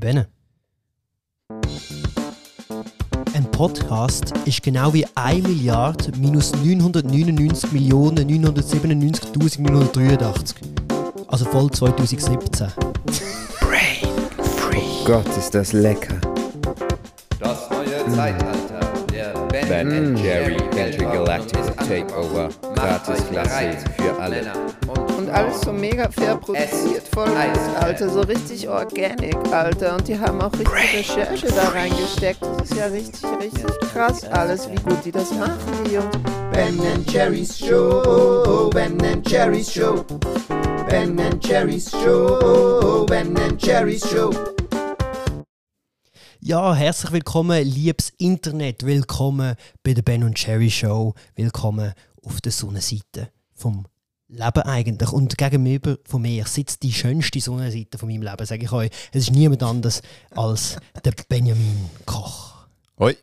Benne. Ein Podcast ist genau wie 1 Milliarde minus 999 Millionen 997.983. Also voll 2017. Brain Free. Oh Gott, ist das lecker. Das neue Zeitalter der Ben, Ben and Jerry Intergalactic Takeover. Gratis Klasse für alle. Und alles so mega fair produziert, voll nice, Alter, so richtig organic, Alter. Und die haben auch richtig Recherche da reingesteckt. Das ist ja richtig, richtig krass alles, wie gut die das machen, die Jungs. Ben and Jerry's Show, Ben and Jerry's Show, Ben and Jerry's Show, Ben and Jerry's Show. Ja, herzlich willkommen, liebes Internet. Willkommen bei der Ben und Jerry Show. Willkommen auf der Sonnenseite vom Leben eigentlich. Und gegenüber von mir sitzt die schönste Sonnenseite von meinem Leben, sage ich euch. Es ist niemand anders als der Benjamin Koch. Hoi.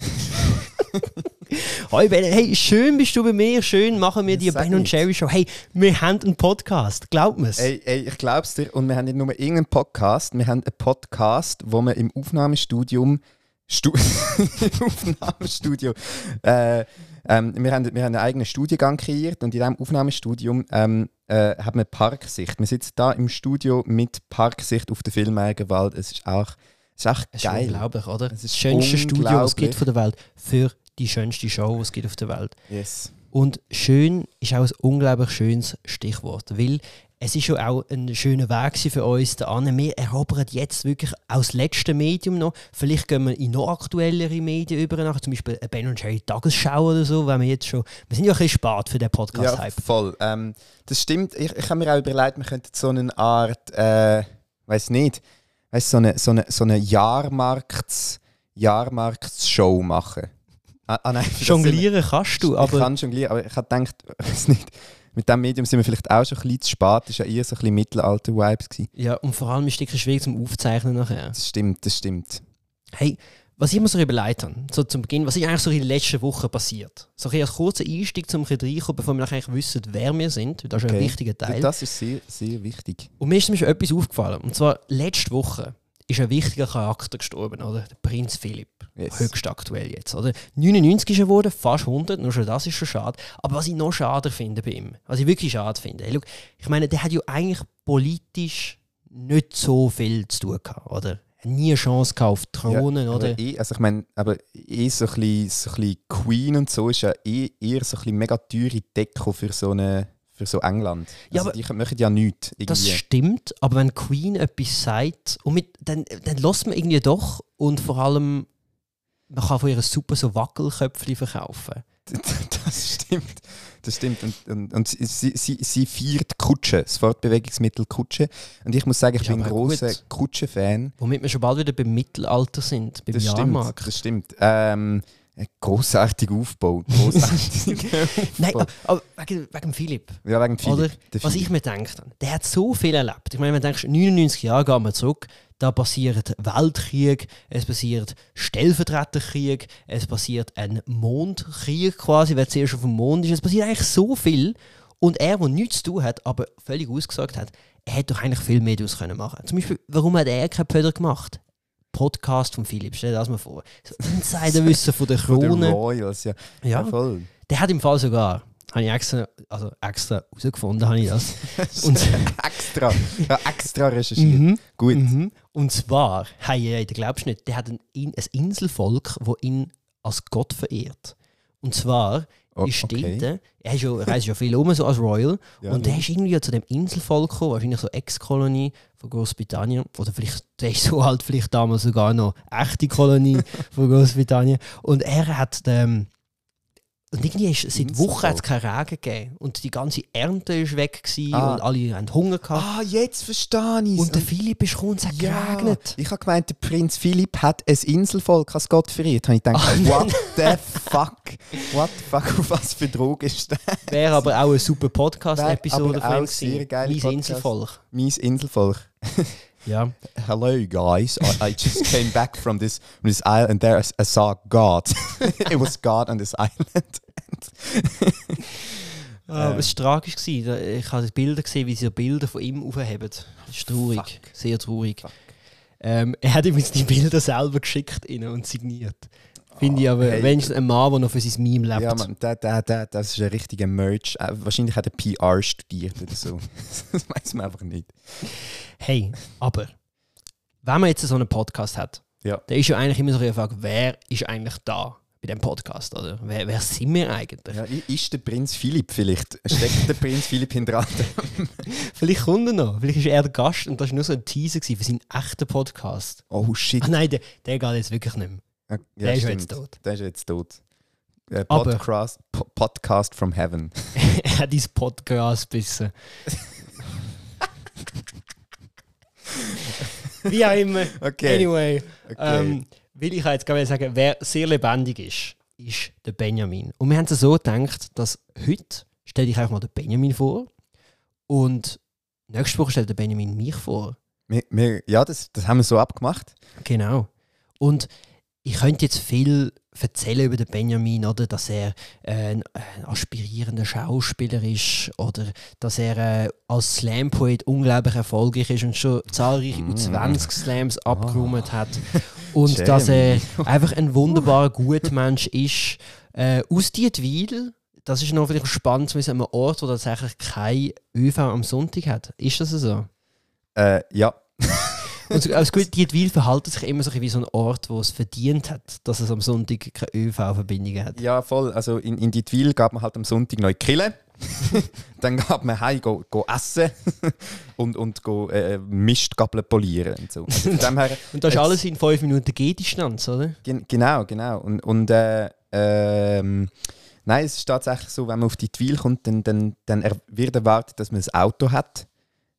Hoi Ben, hey, schön bist du bei mir, schön machen wir die Sag Ben und. Jerry Show. Hey, wir haben einen Podcast, glaub mir's. Ey, ey, ich glaub's dir. Und wir haben nicht nur irgendeinen Podcast, wir haben einen Podcast, wo wir im Aufnahmestudium. Stu Im Aufnahmestudio. Äh, ähm, wir, haben, wir haben einen eigenen Studiengang kreiert und in diesem Aufnahmestudium ähm, äh, haben wir Parksicht. Wir sitzen da im Studio mit Parksicht auf der Filmeigerwald. Es ist auch, es ist auch Das ist geil. unglaublich, oder? Es ist das schönste Studio, was es gibt von der Welt, für die schönste Show, die es gibt auf der Welt. Yes. Und schön ist auch ein unglaublich schönes Stichwort, weil es ist ja auch ein schöner Weg für uns da an. Wir erobern jetzt wirklich aus das letzte Medium noch. Vielleicht gehen wir in noch aktuellere Medien über, nachher, zum Beispiel eine Ben und Jerry Tagesschau oder so, wenn wir jetzt schon. Wir sind ja ein bisschen spät für den Ja, Podcast-Hype. voll. Ähm, das stimmt. Ich, ich habe mir auch überlegt, wir könnten so eine Art, äh, weiß nicht, weißt, so eine, so eine, so eine Jahrmarkts, Jahrmarktsshow machen. Ah, ah, nein, Jonglieren kannst du, wir- Ich aber kann jonglieren, aber ich habe gedacht, weiß nicht, mit diesem Medium sind wir vielleicht auch schon ein bisschen zu spät. Das war ja eher so ein bisschen Mittelalter-Vibes. ja, und vor allem ist es schwierig zum Aufzeichnen nachher. Das stimmt, das stimmt. Hey, was ich mir so überlegt habe, so zum Beginn, was ist eigentlich so in den letzten Wochen passiert? So ein als kurzer Einstieg, um ein bisschen reinkommen, bevor wir nachher wissen, wer wir sind. Das ist ein Okay. wichtiger Teil. Das ist sehr, sehr wichtig. Und mir ist nämlich etwas aufgefallen. Und zwar, letzte Woche ist ein wichtiger Charakter gestorben, oder? Der Prinz Philipp. Yes. Höchst aktuell jetzt, oder? 99 ist er geworden, fast 100, nur schon das ist schon schade. Aber was ich noch schade finde bei ihm, was ich wirklich schade finde, hey, schau, ich meine, der hat ja eigentlich politisch nicht so viel zu tun gehabt, oder? Er hat nie eine Chance gehabt auf Krone, Ja, oder? Aber eh, also ich meine, aber eh so ein, bisschen, so ein bisschen Queen und so ist ja eh, eher so ein bisschen mega teure Deko für so, eine, für so England. Ja, Also aber- die machen ja nichts. Das Irgendwie. stimmt, aber wenn Queen etwas sagt, und mit, dann, dann lässt man irgendwie doch und vor allem, man kann von ihr super so Wackelköpfchen verkaufen. das stimmt. Das stimmt. Und, und, und sie, sie, sie, feiert Kutsche, das Fortbewegungsmittel Kutsche. Und ich muss sagen, ich Ist bin ein großer. Kutsche-Fan. Womit wir schon bald wieder beim Mittelalter sind, beim Das stimmt. Jahrmarkt. Das stimmt. Ähm, ein großartiger Aufbau. Großartiger Nein, aber wegen, wegen Philipp. Ja, wegen Philipp. Oder? Der Was Philipp. ich mir denke, der hat so viel erlebt. Ich meine, wenn du denkst, 99 Jahre gehen wir zurück, da passiert Weltkrieg, es passiert Stellvertreterkrieg, es passiert ein Mondkrieg quasi, wer zuerst auf dem Mond ist. Es passiert eigentlich so viel. Und er, der nichts zu tun hat, aber völlig ausgesagt hat, er hätte doch eigentlich viel mehr daraus können machen Zum Beispiel, warum hat er keinen Pöder gemacht? Podcast von Philipp, stell dir das mal vor. So Insiderwissen von der Von den Krone. Royals, ja. Ja. ja voll. Der hat im Fall sogar, habe ich extra, also extra herausgefunden, habe ich das. Und, extra. Ja, extra recherchiert. Mhm. Gut. Mhm. Und zwar, hey, du glaubst nicht, der hat ein, In- ein Inselvolk, das ihn als Gott verehrt. Und zwar Oh, ist okay. dort, er, ist ja, reist ja viel um, so als Royal, Ja, und der ist irgendwie zu dem Inselvolk gekommen, wahrscheinlich so Ex-Kolonie von Großbritannien, oder vielleicht, der ist so halt vielleicht damals sogar noch echte Kolonie von Großbritannien. Und er hat, ähm, und irgendwie ist seit Wochen hat es keinen Regen gegeben. Und die ganze Ernte ist weg gewesen Ah. und alle haben Hunger gehabt. Ah, jetzt verstehe ich und der Philipp ist gekommen und es hat geregnet. Ich habe gemeint, der Prinz Philipp hat ein Inselvolk als Gott verehrt. Habe ich gedacht, Ah, what the fuck? What the fuck? Auf was für Droge ist das? Wäre aber auch eine super Podcast-Episode von ihm gewesen. Mein Podcast. Inselvolk. Mein Inselvolk. Ja. Hello guys, I, I just came back from this from this island and there I, I saw God. It was God on this island. Ah, aber es war tragisch. Gewesen. Ich habe die Bilder gesehen, wie sie Bilder von ihm aufheben. Das ist traurig. Fuck. Sehr traurig. Ähm, er hat übrigens die Bilder selber geschickt ihnen und signiert. Finde ich aber hey. wenigstens ein Mann, der noch für sein Meme lebt. Ja, man, der, der, der, das ist ein richtiger Merch. Äh, wahrscheinlich hat er PR studiert oder so. das weiß man einfach nicht. Hey, aber wenn man jetzt so einen Podcast hat, Ja. dann ist ja eigentlich immer so die Frage, wer ist eigentlich da bei dem Podcast? Oder? Wer, wer sind wir eigentlich? Ja, ist der Prinz Philipp vielleicht? Steckt der Prinz Philipp hinter Vielleicht kommt er noch, vielleicht ist er der Gast und das war nur so ein Teaser für seinen echten Podcast. Oh shit. Ach nein, der, der geht jetzt wirklich nicht mehr. Ja, der ist jetzt tot. Der ist jetzt tot. Äh, Podcast, Po- Podcast from Heaven. er hat dein Podcast bissen. Wie auch immer. Okay. Anyway, okay. ähm, will ich jetzt gerade sagen, wer sehr lebendig ist, ist der Benjamin. Und wir haben es so gedacht, dass heute stelle ich einfach mal den Benjamin vor und nächste Woche stellt der Benjamin mich vor. wir, wir, ja, das, das haben wir so abgemacht. Genau. Und ich könnte jetzt viel erzählen über den Benjamin, oder dass er äh, ein, aspirierender Schauspieler ist oder dass er äh, als Slam-Poet unglaublich erfolgreich ist und schon zahlreiche Mm. U20-Slams Ah. abgeräumt hat und Schön. dass er einfach ein wunderbarer Gutmensch ist. Äh, aus Dietwil, das ist noch vielleicht spannend zu wissen, an einem Ort, wo tatsächlich kein ÖV am Sonntag hat. Ist das so? Äh, ja. Und so- als gut, Dietwil verhält sich immer so wie so ein Ort, wo es verdient hat, dass es am Sonntag keine ÖV-Verbindungen hat. ja, voll. Also in, in Dietwil gab man halt am Sonntag neue Kille. Dann gab man heim go, go essen und, und go, äh, Mistgabeln polieren. Und so. Also her, Und das ist alles in 5 Minuten Gehdistanz, oder? Gen genau, genau. Und, und äh, ähm, nein, es ist tatsächlich so, wenn man auf die Twil kommt, dann, dann, dann wird erwartet, dass man ein Auto hat.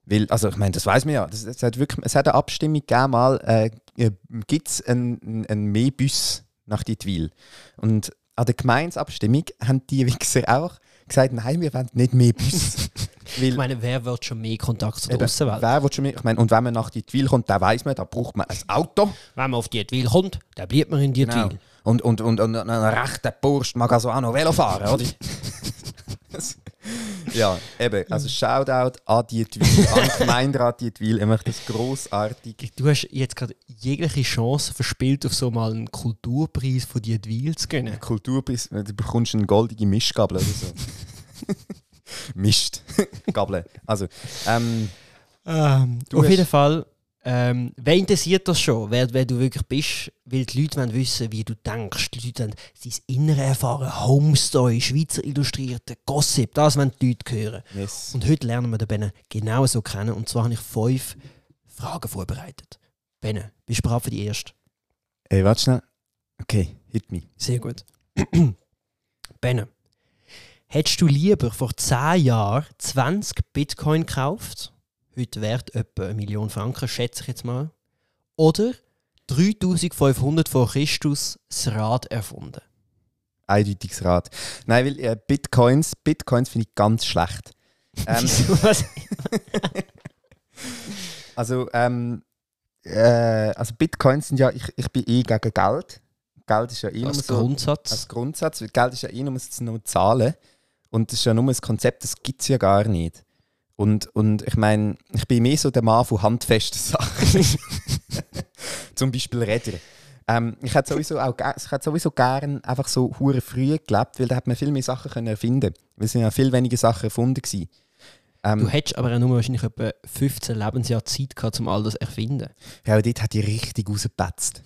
Weil, also ich meine, das weiß man ja. Das, es, hat wirklich, es hat eine Abstimmung gegeben, mal äh, gibt es einen, einen Mehr-Bus nach die Twil. Und an der Gemeinsabstimmung haben die Wichser auch gesagt, nein, wir wollen nicht mehr Bus. Ich meine, wer will schon mehr Kontakt zur eben, Außenwelt? wer will schon mehr? Ich meine, und wenn man nach die Twil kommt, dann weiß man, da braucht man ein Auto. Wenn man auf Dietwil kommt, dann bleibt man in Dietwil. Genau. Und, und, und, und ein rechter Bursch mag also auch noch Velo fahren, oder? Ja, eben. Also Shoutout an Dietwil, an Gemeinderat Dietwil. Ich möchte das grossartig. Du hast jetzt gerade jegliche Chance verspielt, auf so mal einen Kulturpreis von Dietwil zu gönnen. Kulturpreis, du bekommst eine goldige Mischgabel oder so. Mischt. Gabel. Also, ähm, Ähm, auf jeden Fall, ähm, wer interessiert das schon, wer, wer du wirklich bist? Weil die Leute wollen wissen, wie du denkst. Die Leute wollen dein Innere erfahren. Homestory, Schweizer Illustrierte, Gossip, das wollen die Leute hören. yes. Und heute lernen wir den Benne genau so kennen. Und zwar habe ich fünf Fragen vorbereitet. Benne, bist du bereit für die erste? Ey, warte schnell. Okay, hit me. Sehr gut. Benne, hättest du lieber vor 10 Jahren 20 Bitcoin gekauft? Heute wert etwa eine Million Franken, schätze ich jetzt mal. Oder 3500 vor Christus das Rad erfunden? Eindeutiges Rat. Nein, weil äh, Bitcoins, Bitcoins finde ich ganz schlecht. Ähm? Also, ähm, äh, also Bitcoins sind ja, ich, ich bin eh gegen Geld. Geld ist ja eh nur Als so Grundsatz. als Grundsatz, Geld ist ja eh nur, nur Zahlen. Und das ist ja nur ein Konzept, das gibt es ja gar nicht. Und, und ich meine, ich bin mehr so der Mann von handfesten Sachen. Zum Beispiel Räder. Ähm, ich hätte sowieso auch ge- ich hätte sowieso gern einfach so hure früh gelebt, weil da hat man viel mehr Sachen können erfinden. Weil es sind ja viel weniger Sachen erfunden gewesen. Ähm, Du hättest aber auch nur wahrscheinlich etwa 15 Lebensjahre Zeit gehabt, um all das zu erfinden. Ja, aber dort hat die richtig rausgepetzt.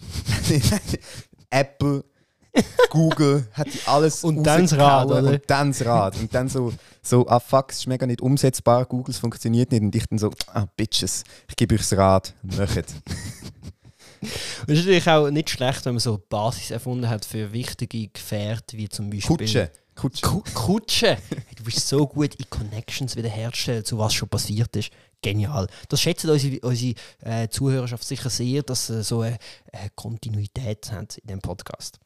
Apple, Google, hat die alles Und dann das Rad, oder? Und dann das Rad. Und dann so, so ah fuck, es ist mega nicht umsetzbar, Google, funktioniert nicht. Und ich dann so, ah bitches, ich gebe euch das Rad, macht. Und es ist natürlich auch nicht schlecht, wenn man so Basis erfunden hat für wichtige Gefährte, wie zum Beispiel... Kutsche. Kutsche. Ku Kutsche! Du bist so gut in Connections wiederherstellen, zu was schon passiert ist. Genial. Das schätzen unsere, unsere äh, Zuhörerschaft sicher sehr, dass sie so eine, eine Kontinuität haben in dem Podcast.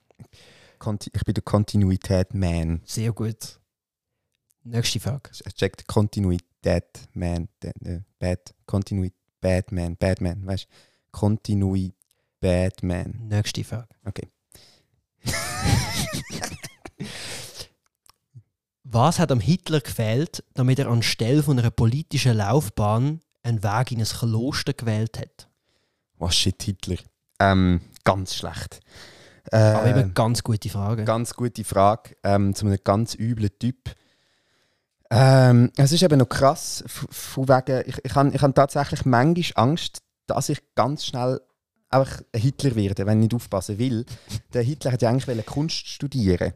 Ich bin der Kontinuität-Man. Sehr gut. Nächste Frage. Check die Kontinuität-Man. Der Bad, Kontinuität, Batman, Batman, weißt du? Kontinuität, Batman. Nächste Frage. Okay. Was hat am Hitler gefehlt, damit er anstelle von einer politischen Laufbahn einen Weg in ein Kloster gewählt hat? Oh shit, Hitler. Ähm, ganz schlecht. Äh, Aber eben ganz gute Frage. Ganz gute Frage ähm, zu einem ganz üblen Typ. Ähm, es ist eben noch krass, von wegen, ich, ich habe ich hab tatsächlich manchmal Angst, dass ich ganz schnell einfach ein Hitler werde, wenn ich nicht aufpassen will. Der Hitler hat ja eigentlich Kunst studieren.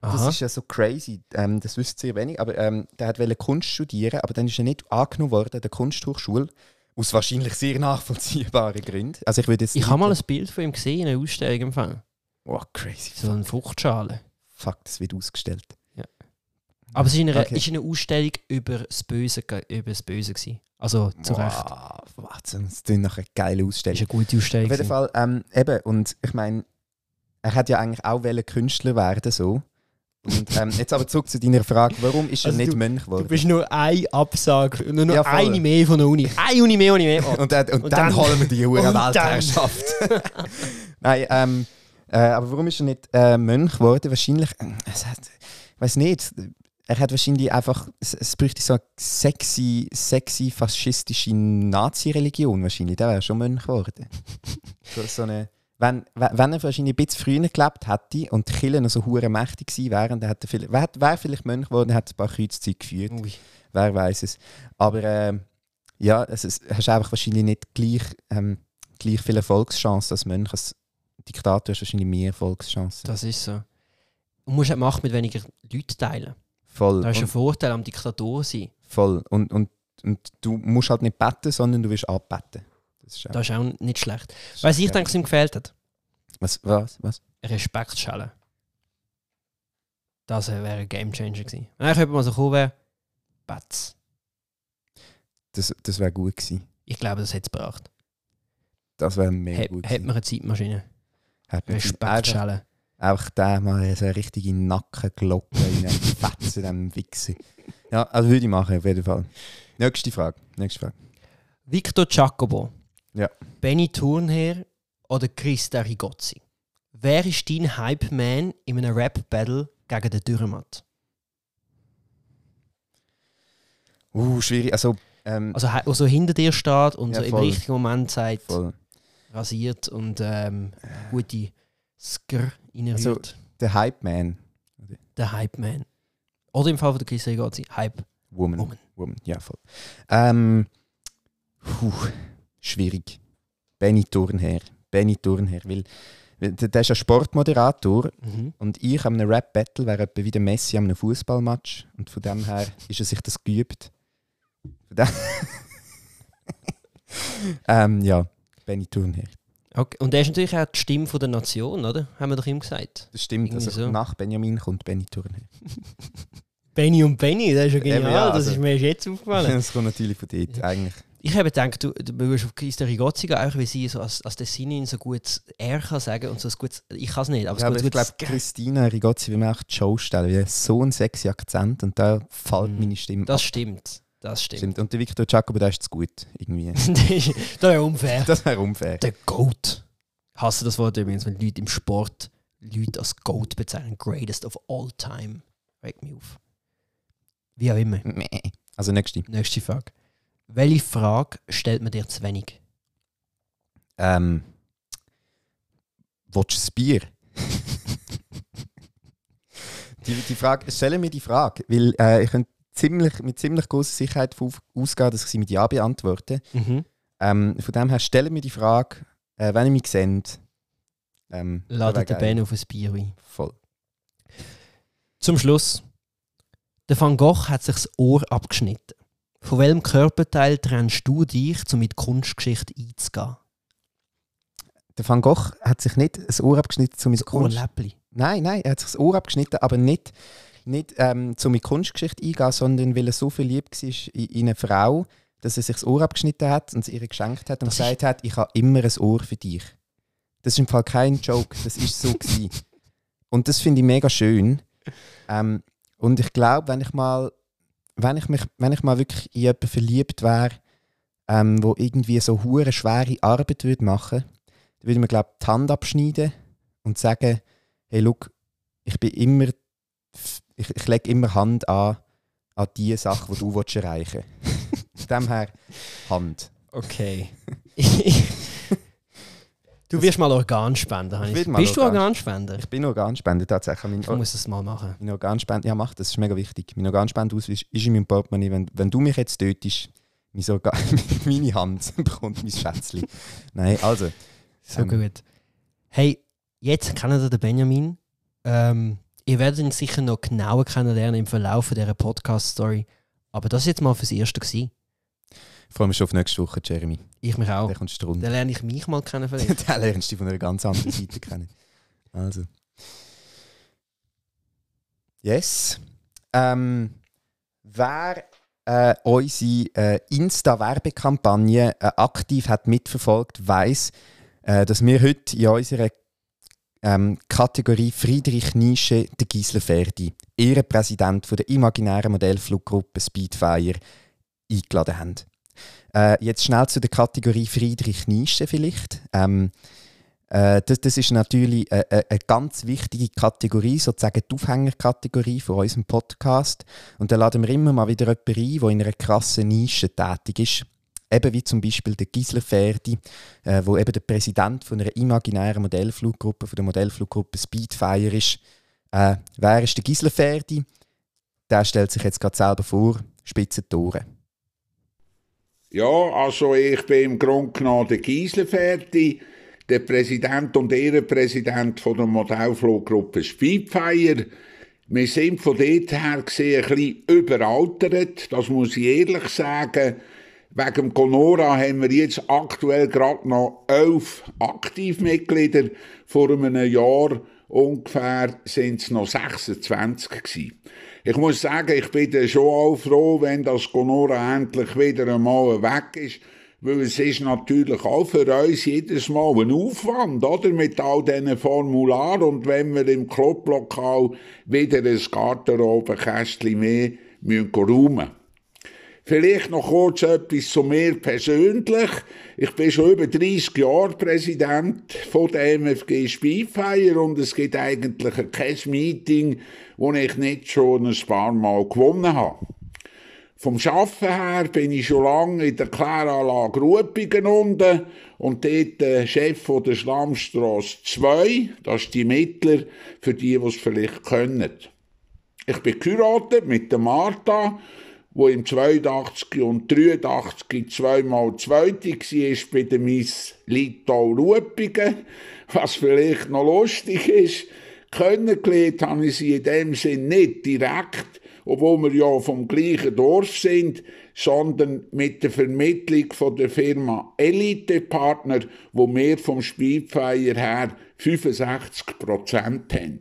Das Aha. ist ja so crazy, ähm, das wisst sehr wenig, aber ähm, der hat Kunst studieren, aber dann ist er nicht angenommen worden an der Kunsthochschule, aus wahrscheinlich sehr nachvollziehbaren Gründen. Also ich würde jetzt Ich habe mal ein Bild von ihm gesehen in einer Ausstellung Fall. Oh, crazy. So eine Fruchtschale. Fuck, das wird ausgestellt. Aber es war in einer, Okay. ist eine Ausstellung über das Böse, über das Böse gewesen. Also zu Recht. Wow, Wahnsinn, das ist nach einer geile Das Ausstellung. ist eine gute Ausstellung. Auf jeden. Fall, ähm, eben, und ich meine, er hat ja eigentlich auch Künstler werden, so. Und ähm, jetzt aber zurück zu deiner Frage, warum ist er Also nicht du- Mönch Du geworden? bist nur ein Absage, nur noch Ja, eine mehr von der Uni. Eine Uni mehr, Uni mehr. Und, dann, und, Und dann, dann- holen wir die dann- Weltherrschaft. Nein, ähm, äh, aber warum ist er nicht äh, Mönch geworden? Wahrscheinlich, äh, ich weiß nicht, er hat wahrscheinlich einfach, es, es bräuchte so eine sexy, sexy faschistische Nazi-Religion wahrscheinlich, der wäre schon Mönch geworden. so, so eine, wenn, wenn er wahrscheinlich ein bisschen früher gelebt hätte und die Kirche noch so hure mächtig gewesen wären, dann hätte er vielleicht, wäre wär vielleicht Mönch geworden, hätte ein paar Kreuzzüge geführt Ui. wer weiß es. Aber ähm, ja, es ist, hast einfach wahrscheinlich nicht gleich, ähm, gleich viele Erfolgschancen als Mönch. Als Diktator hast du wahrscheinlich mehr Erfolgschancen. Das ist so. Und musst halt Macht mit weniger Leuten teilen. voll. Das ist ein Vorteil am Diktator sein. voll. Und, und, und du musst halt nicht beten, sondern du wirst abbeten. Das ist, auch- Das ist auch nicht schlecht. Weißt du, ich denke, es ihm gefehlt hat? Was? Was? was? Respektschelle. Das wäre ein Gamechanger gewesen. Wenn ich mal so gekommen wäre, Batz. Das, das wäre gut gewesen. Ich glaube, das hätte es gebracht. Das wäre mega gut gewesen. man eine Zeitmaschine. Hat einfach, Respektschelle. einfach der mal so eine richtige Nackenglocke in einem Fetzen, dem Wichser. Ja, also würde ich machen, auf jeden Fall. Nächste Frage. Nächste Frage. Victor Giacobo. Ja. Benny Thurnherr oder Christa Rigozzi. Wer ist dein Hype-Man in einem Rap-Battle gegen den Dürrematt? Uh, schwierig. Also, ähm, Also, also hinter dir steht und Ja, so im voll. richtigen Moment sagt, voll. Rasiert und ähm, gute Skr reinrührt. Also- Der Hype Man. der Hype-Man. Oder im Fall von der Christa Rigozzi, Hype. Woman. Woman. Woman. Ja, voll. Ähm, puh, schwierig. Benny Turnherr. Benny Turnherr. Weil, der ist ja Sportmoderator Mhm. und ich an einem Rap-Battle wäre etwa wie der Messi an einem Fußballmatch. Und von dem her ist er sich das geübt. Von dem ähm, ja, Benny Turnherr. Okay. Und er ist natürlich auch die Stimme von der Nation, oder? Haben wir doch ihm gesagt. Das stimmt. Irgendwie Also so. nach Benjamin kommt Benny Turnherr. Benny und Benny, das ist ja Eben, genial. ja, das also- ist mir erst jetzt aufgefallen. das kommt natürlich von dort, eigentlich. Ich habe gedacht, du, du musst auf Christa Rigozzi gehen, auch weil sie so als, als Tessinin so gut R kann sagen und so ein gutes, ich kann es nicht, aber Ja, aber ich glaube, Christina Rigozzi will mir auch die Show stellen, weil er so einen sexy Akzent und da fällt Mhm. meine Stimme Das ab. stimmt, das stimmt. Stimmt. Und der Victor Giacomo, der ist zu gut, irgendwie. das ist unfair. das wäre unfair. Der Goat. Hasse das Wort übrigens, wenn Leute im Sport Leute als Goat bezeichnen. Greatest of all time. Regt mich auf. Wie auch immer. Meh. Also nächste. Nächste Frage. Welche Frage stellt man dir zu wenig? Ähm, Willst du ein Bier? die, die Frage, stellen mir die Frage, weil äh, ich könnte ziemlich, mit ziemlich großer Sicherheit ausgehen, dass ich sie mit Ja beantworte. Mhm. Ähm, von dem her stellen mir die Frage, äh, wenn ihr mich seht. Ähm, Ladet den. Ben auf ein Bier ein. Voll. Zum Schluss. Der Van Gogh hat sich das Ohr abgeschnitten. Von welchem Körperteil trennst du dich, um mit Kunstgeschichte einzugehen? Der Van Gogh hat sich nicht das Ohr abgeschnitten, um mit Das Kunst... Ohrläppli. Nein, nein, er hat sich das Ohr abgeschnitten, aber nicht, nicht ähm, um mit Kunstgeschichte eingehen, sondern weil er so verliebt war in, in eine Frau, dass er sich das Ohr abgeschnitten hat und sie ihr geschenkt hat und Das gesagt hat, ich habe immer ein Ohr für dich. Das ist im Fall kein Joke, das ist so gewesen. Und das finde ich mega schön. Ähm, und ich glaube, wenn ich mal, wenn ich mich, wenn ich mal wirklich in jemanden verliebt wäre, ähm, wo irgendwie so hure schwere Arbeit würde machen, dann würde ich mir glaube die Hand abschneiden und sagen, hey, look, ich bin immer, ich, ich lege immer Hand an, an die Sache, die du willst erreichen willst. Von dem her Hand. Okay. Du wirst mal Organspender. Ich Bist du Organ- Organspender? Ich bin Organspender tatsächlich. Mein, Ich muss das mal machen. mein Organspende, ja mach das, ist mega wichtig. Mein Organspendeausweis ist in meinem Portemonnaie. Wenn, wenn du mich jetzt tötest, mein Organ, meine Hand bekommt mein Schätzchen. Nein, also. So Ähm. gut. Hey, jetzt kennen ihr den Benjamin. Ähm, ihr werdet ihn sicher noch genauer kennenlernen im Verlauf dieser Podcast-Story. Aber das ist jetzt mal fürs Erste gewesen. Ich freue mich schon auf nächste Woche, Jeremy. Ich mich auch. Dann lerne ich mich mal kennen vielleicht. Den lernst du von einer ganz anderen Seite kennen. Also. Yes. Ähm, wer äh, unsere äh, Insta-Werbekampagne äh, aktiv hat mitverfolgt, weiß, äh, dass wir heute in unserer ähm, Kategorie Friedrich Nische den Gisler Ferdi, Ehrenpräsident von der imaginären Modellfluggruppe Speedfire, eingeladen haben. Äh, jetzt schnell zu der Kategorie Friedrich Nische vielleicht. Ähm, äh, das, das ist natürlich eine, eine, eine ganz wichtige Kategorie, sozusagen die Aufhängerkategorie von unserem Podcast. Und da laden wir immer mal wieder jemanden ein, der in einer krassen Nische tätig ist. Eben wie zum Beispiel der Gisler Ferdi, äh, wo eben der Präsident von einer imaginären Modellfluggruppe, von der Modellfluggruppe Speedfire ist. Äh, wer ist der Gisler Ferdi? Der stellt sich jetzt gerade selber vor, spitze Tore. Ja, also ich bin im Grunde genommen der Giesleferdi, der Präsident und Ehrenpräsident von der Modellfluggruppe Speedfire. Wir sind von dort her gesehen ein bisschen überaltert, das muss ich ehrlich sagen. Wegen Conora haben wir jetzt aktuell gerade noch elf Aktivmitglieder. Vor einem Jahr ungefähr sind es noch 26 gewesen. Ich muss sagen, ich bin schon auch froh, wenn das Conora endlich wieder einmal weg ist, weil es ist natürlich auch für uns jedes Mal ein Aufwand, oder? Mit all diesen Formularen und wenn wir im Clublokal wieder ein Garderobenkästchen mehr müssen räumen Vielleicht noch kurz etwas zu mir persönlich. Ich bin schon über 30 Jahre Präsident von der MFG Speedfire und es gibt eigentlich kein Meeting, wo ich nicht schon ein paar Mal gewonnen habe. Vom Schaffen her bin ich schon lange in der Kläranlage Ruppingen unten und dort äh, Chef von der Schlammstrasse 2. Das ist die Mittler, für die, die es vielleicht können. Ich bin geheiratet mit der Martha, wo im 82 und 83 zweimal Zweite war bei der Miss Litau Ruppingen. Was vielleicht noch lustig ist, kennengelernt habe ich sie in dem Sinn nicht direkt, obwohl wir ja vom gleichen Dorf sind, sondern mit der Vermittlung von der Firma Elite Partner, wo wir vom Speedfire her 65% haben.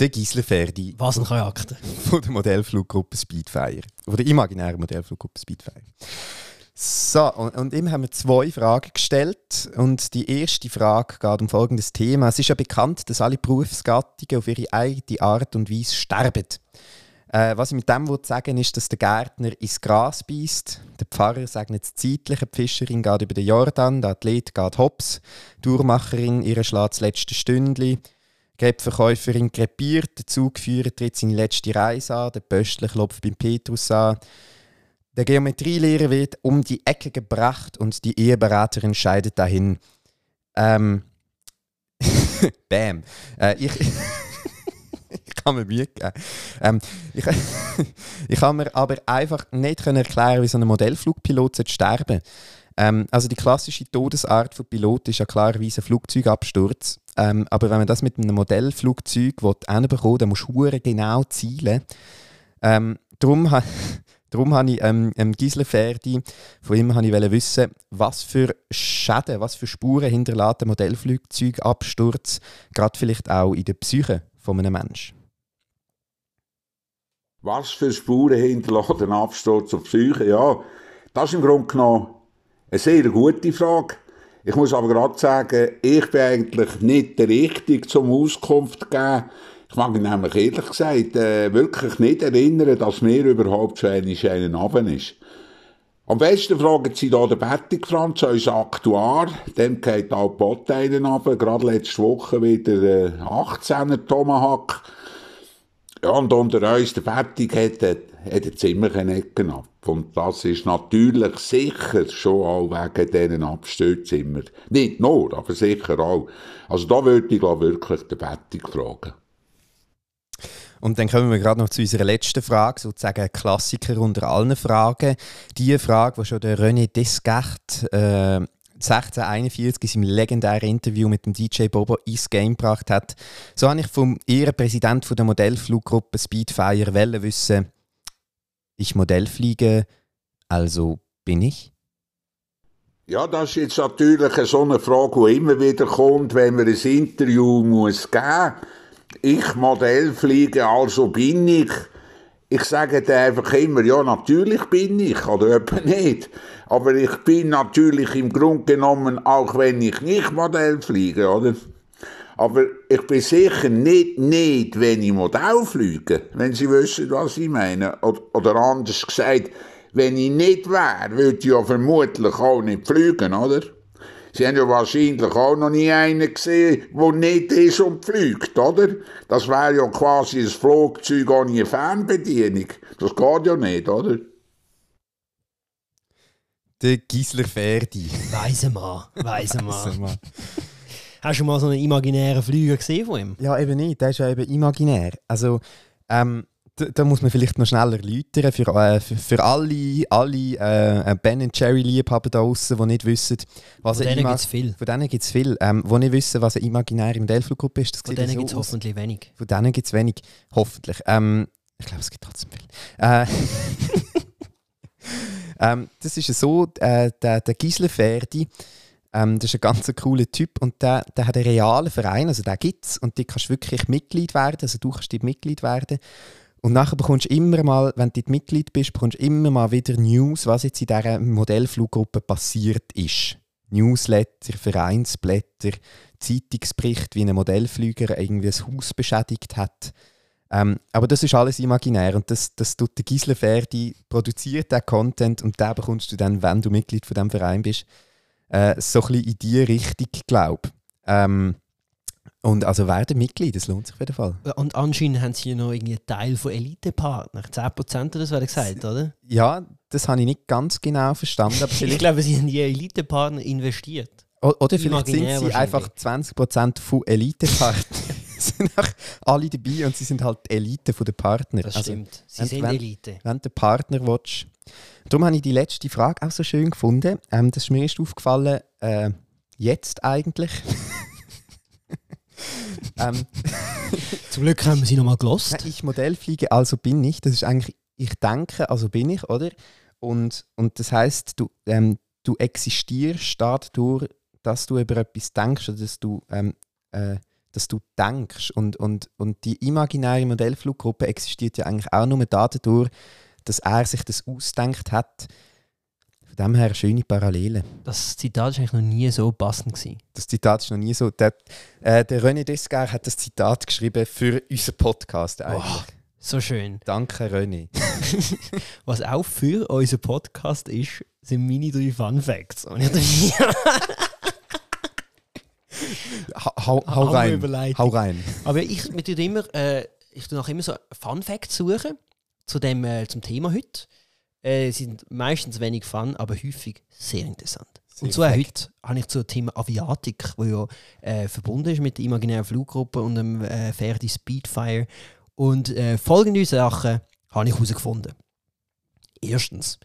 Der Gisler Ferdi Was ein Charakter. von der Modellfluggruppe Speedfire. Von der imaginären Modellfluggruppe Speedfire. So, und, und ihm haben wir zwei Fragen gestellt. Und die erste Frage geht um folgendes Thema. Es ist ja bekannt, dass alle Berufsgattungen auf ihre eigene Art und Weise sterben. Äh, was ich mit dem sagen ist, dass der Gärtner ins Gras beißt, der Pfarrer segnet das Zeitliche, die Fischerin geht über den Jordan, der Athlet geht hops, die Uhrmacherin ihre schlägt das letzte Stündli, die Verkäuferin krepiert, der Zugführer tritt seine letzte Reise an, der Pöstler klopft beim Petrus an, der Geometrielehrer wird um die Ecke gebracht und die Eheberaterin scheidet dahin. Ähm. Bam. Äh, ich. ich kann mir Mühe geben. Ähm, ich, ich kann mir aber einfach nicht erklären, wie so ein Modellflugpilot sollte sterben ähm, Also die klassische Todesart von Pilot ist ja klarerweise ein Flugzeugabsturz. Ähm, aber wenn man das mit einem Modellflugzeug hinbekommt, dann musst du genau zielen. Ähm, darum ha Darum habe ich ähm, ähm, Gisle Ferdi, von ihm wollte ich wissen, was für Schäden, was für Spuren hinterlässt ein Modellflugzeugabsturz, gerade vielleicht auch in der Psyche von einem Menschen. Was für Spuren hinterlässt ein Absturz auf Psyche? Ja, das ist im Grunde genommen eine sehr gute Frage. Ich muss aber gerade sagen, ich bin eigentlich nicht der Richtige zum Auskunft zu geben. Ich mag mich nämlich ehrlich gesagt äh, wirklich nicht erinnern, dass mir überhaupt schon einen einen Abend ist. Am besten fragen Sie da den Bettig Franz, unser Aktuar. Dem geht auch die Botteinen runter. Gerade letzte Woche wieder äh, 18er Tomahawk. Ja, und unter uns, der Bettig hat, hat er ziemlich eine Ecke ab. Und das ist natürlich sicher schon auch wegen diesen Abstürzen immer. Nicht nur, aber sicher auch. Also da würde ich glaub, wirklich den Bettig fragen. Und dann kommen wir gerade noch zu unserer letzten Frage, sozusagen ein Klassiker unter allen Fragen. Die Frage, die schon der René Descartes äh, 1641 in seinem legendären Interview mit dem DJ Bobo ins Game gebracht hat. So habe ich vom Ehrenpräsident der Modellfluggruppe Speedfire wollen wissen, ich Modellfliege, also bin ich? Ja, das ist jetzt natürlich so eine Frage, die immer wieder kommt, wenn man ein Interview muss geben Ich Modell fliege, also bin ich. Ich sage dann einfach immer, ja, natürlich bin ich, oder etwa nicht. Aber ich bin natürlich im Grunde genommen, auch wenn ich nicht Modell fliege, oder? Aber ich bin sicher nicht nicht, wenn ich Modell fliege, wenn Sie wissen, was ich meine. Oder, oder anders gesagt, wenn ich nicht wäre, würde ich ja vermutlich auch nicht fliegen, oder? Sie haben ja wahrscheinlich auch noch nie einen gesehen, der nicht ist und fliegt, oder? Das wäre ja quasi ein Flugzeug ohne Fernbedienung. Das geht ja nicht, oder? Der Gisler Ferdi. Weise Mann, weise Mann. Hast du mal so einen imaginären Flüger gesehen von ihm? Ja, eben nicht. Der ist ja eben imaginär. Also, ähm, da, da muss man vielleicht noch schneller erläutern für, äh, für, für alle, alle äh, Ben Jerry Liebhaber da draußen, die nicht wissen, was Von denen gibt es viel. Von denen gibt es viel. Ähm, die nicht wissen, was eine imaginäre Modellfluggruppe ist. Das Von denen so gibt es hoffentlich wenig. Von denen gibt es wenig. Hoffentlich. Ähm, ich glaube, es gibt trotzdem viel. Äh, ähm, das ist ja so, äh, der, der Gisle Ferdi, ähm, das ist ein ganz cooler Typ und der, der hat einen realen Verein, also den gibt es und die kannst wirklich Mitglied werden, also du kannst dort Mitglied werden. Und nachher bekommst du immer mal, wenn du dort Mitglied bist, bekommst du immer mal wieder News, was jetzt in dieser Modellfluggruppe passiert ist. Newsletter, Vereinsblätter, Zeitungsbericht, wie ein Modellflüger irgendwie ein Haus beschädigt hat. Ähm, aber das ist alles imaginär und das, das tut der Gisle Ferdi, produziert den Content und den bekommst du dann, wenn du Mitglied von diesem Verein bist, äh, so ein bisschen in die Richtung, glaube ähm, Und also werden Mitglied, das lohnt sich auf jeden Fall. Und anscheinend haben sie ja noch irgendwie einen Teil von Elite-Partnern. 10% oder so er gesagt, oder? Ja, das habe ich nicht ganz genau verstanden, aber Ich glaube, sie haben in die Elite-Partner investiert. o- oder vielleicht sind imaginär sie wahrscheinlich. einfach 20% von Elite-Partnern. sind auch alle dabei und sie sind halt die Elite der Partner. Das Also, stimmt. Sie sind Elite. wenn du den Partner willst. Darum habe ich die letzte Frage auch so schön gefunden. Ähm, das ist mir erst aufgefallen, äh, jetzt eigentlich. ähm, Zum Glück haben wir sie nochmal gelost. ich Modellfliege, also bin ich. Das ist eigentlich, ich denke, also bin ich, oder? Und, und das heißt, du, ähm, du existierst dadurch, dass du über etwas denkst oder dass du, ähm, äh, dass du denkst. Und, und, und die imaginäre Modellfluggruppe existiert ja eigentlich auch nur dadurch, dass er sich das ausdenkt hat. Von dem her schöne Parallelen. Das Zitat war eigentlich noch nie so passend. Gewesen. Das Zitat ist noch nie so. Der, äh, der René Descar hat das Zitat geschrieben für unseren Podcast eigentlich. Oh, so schön. Danke, René. Was auch für unseren Podcast ist, sind meine drei Fun Facts. Und ich Ha, hau, hau rein. Hau rein. Aber ich, wir tun immer, äh, ich tue nachher immer so Fun Facts suchen zu dem, äh, zum Thema heute. Äh, sind meistens wenig Fun, aber häufig sehr interessant. Sehr und so auch fact. heute habe ich zum Thema Aviatik, wo ja äh, verbunden ist mit der imaginären Fluggruppe und dem äh, Ferdi Speedfire. Und äh, folgende Sachen habe ich herausgefunden. Erstens,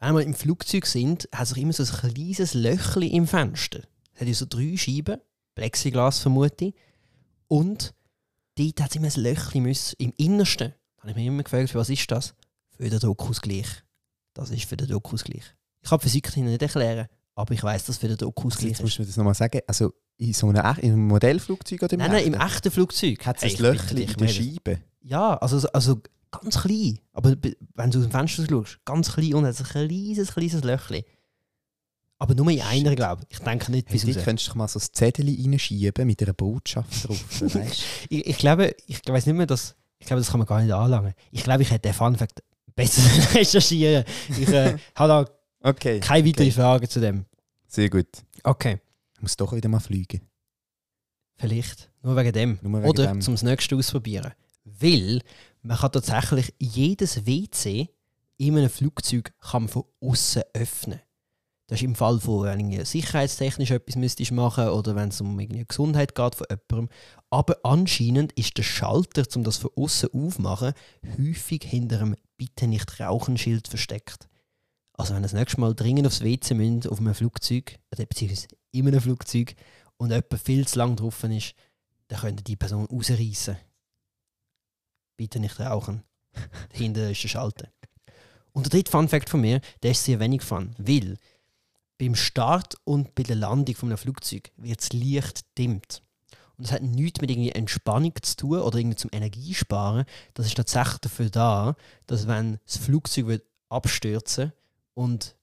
wenn wir im Flugzeug sind, hat sich immer so ein kleines Löchchen im Fenster. Es hat ja so drei Scheiben, Plexiglas vermute ich. Und dort hat es immer ein Löchchen müssen, im Innersten. Habe ich mich immer gefragt, für was ist das? Für den Druckausgleich. Das ist für den Druckausgleich. Ich kann Physik nicht erklären, aber ich weiß, dass für den Also Druckausgleich jetzt ist. musst du mir das nochmal sagen. Also in so einem, in einem Modellflugzeug oder im Nein, nein, im echten? Flugzeug hat es Hey, ein Löchchen in der. Scheibe. Ja, also, also ganz klein. Aber be- wenn du aus dem Fenster schaust, ganz klein und hat ein kleines, kleines Löchchen. Aber nur in einer, glaube ich. Ich denke nicht Hey, bis dort raus. könntest du mal so ein Zettel reinschieben mit einer Botschaft drauf. Ich, ich glaube, ich weiß nicht mehr, dass. Ich glaube, das kann man gar nicht anlangen. Ich glaube, ich hätte den Fun Fact besser recherchieren. Ich äh, habe da Okay, keine weiteren Okay. Fragen zu dem. sehr gut. Okay. Ich muss doch wieder mal fliegen. Vielleicht. Nur wegen dem. Nur wegen Oder zum das nächste ausprobieren. Weil, man kann tatsächlich jedes WC in einem Flugzeug kann man von außen öffnen. Das ist im Fall von, wenn irgendwie sicherheitstechnisch etwas müsstest machen oder wenn es um irgendwie Gesundheit geht von jemandem. Aber anscheinend ist der Schalter, um das von außen aufzumachen, häufig hinter einem Bitte nicht rauchen Schild versteckt. Also wenn das nächste Mal dringend aufs WC müsst, auf einem Flugzeug, oder beziehungsweise in einem Flugzeug, und jemand viel zu lang drauf ist, dann könnt ihr die Person rausreißen. Bitte nicht rauchen. Dahinter ist der Schalter. Und der dritte Fun-Fact von mir, der ist sehr wenig Fun, weil beim Start und bei der Landung von einem Flugzeug wird das Licht dimmt. Und das hat nichts mit irgendwie Entspannung zu tun oder irgendwie zum Energiesparen. Das ist tatsächlich dafür da, dass wenn das Flugzeug wird abstürzen und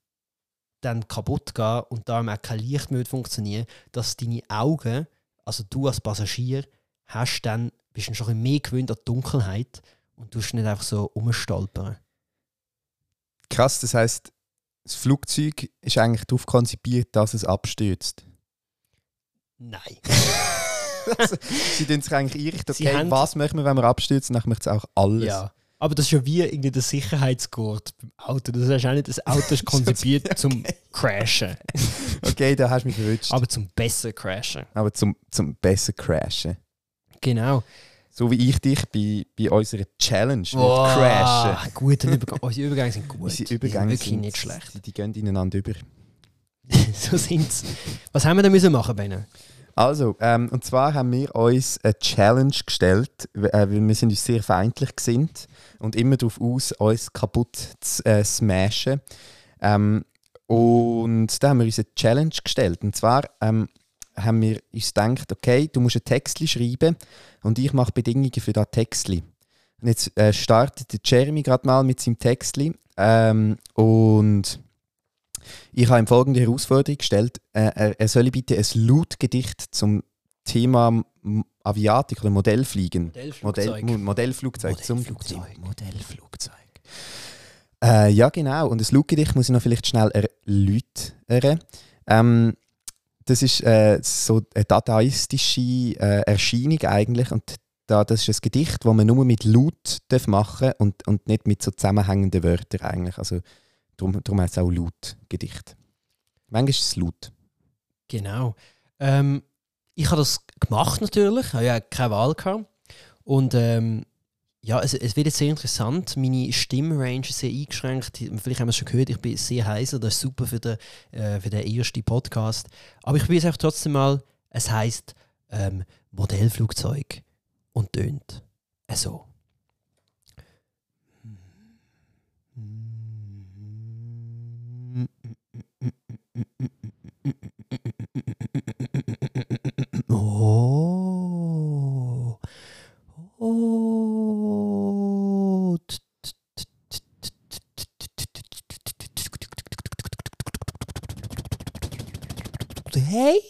dann kaputt gehen und darum auch kein Licht mehr funktionieren, dass deine Augen, also du als Passagier, hast dann, bist dann schon mehr gewöhnt an die Dunkelheit und du nicht einfach so umstolpern. Krass, das heißt, das Flugzeug ist eigentlich darauf konzipiert, dass es abstürzt. Nein. also, sie tun sich eigentlich Sie okay, haben- was machen wir, wenn wir abstürzen, dann möchten sie auch alles. Ja. Aber das ist ja wie irgendwie der Sicherheitsgurt beim Auto. Das ist auch nicht, das Auto ist konzipiert zum Crashen, Okay, da hast du mich verwünscht. Aber, aber zum besser Crashen. zum, zum besser crashen. Genau. So wie ich dich bei, bei unserer Challenge mit Wow, crashen. Gut, Übergang. Unsere Übergänge sind gut. Unsere sind Übergänge wirklich sind nicht schlecht. Die, die gehen ineinander über. so sind's. Was haben wir denn müssen machen, Benne? Also, ähm, und zwar haben wir uns eine Challenge gestellt, äh, weil wir sind uns sehr feindlich gesinnt und immer darauf aus, uns kaputt zu äh, smashen. Ähm, und da haben wir uns eine Challenge gestellt. Und zwar ähm, haben wir uns gedacht, okay, du musst ein Textli schreiben und ich mache Bedingungen für das Textli. Und jetzt äh, startet der Jeremy gerade mal mit seinem Textli. Ähm, und ich habe ihm folgende Herausforderung gestellt. Äh, er, er solle bitte ein Lautgedicht zum Thema Aviatik oder Modellfliegen. Modell, Mo- Modellflugzeug. Zum Modellflugzeug. Thema Modellflugzeug. Äh, ja, genau. Und das Lautgedicht muss ich noch vielleicht schnell erläutern. Ähm, das ist äh, so eine dadaistische äh, Erscheinung eigentlich. Und da, das ist ein Gedicht, das man nur mit Laut darf machen und, und nicht mit so zusammenhängenden Wörtern eigentlich. Also, darum, darum heißt es auch Lautgedicht. Manchmal ist es laut. Genau. Ähm, ich habe das gemacht natürlich, ich habe ja keine Wahl gehabt. Und ähm, ja, es, es wird jetzt sehr interessant. Meine Stimmrange ist sehr eingeschränkt. Vielleicht haben wir es schon gehört, ich bin sehr heiser. Das ist super für den, äh, für den ersten Podcast. Aber ich will es einfach trotzdem mal. Es heißt ähm, Modellflugzeug und tönt so. Oh. Oh. Hey.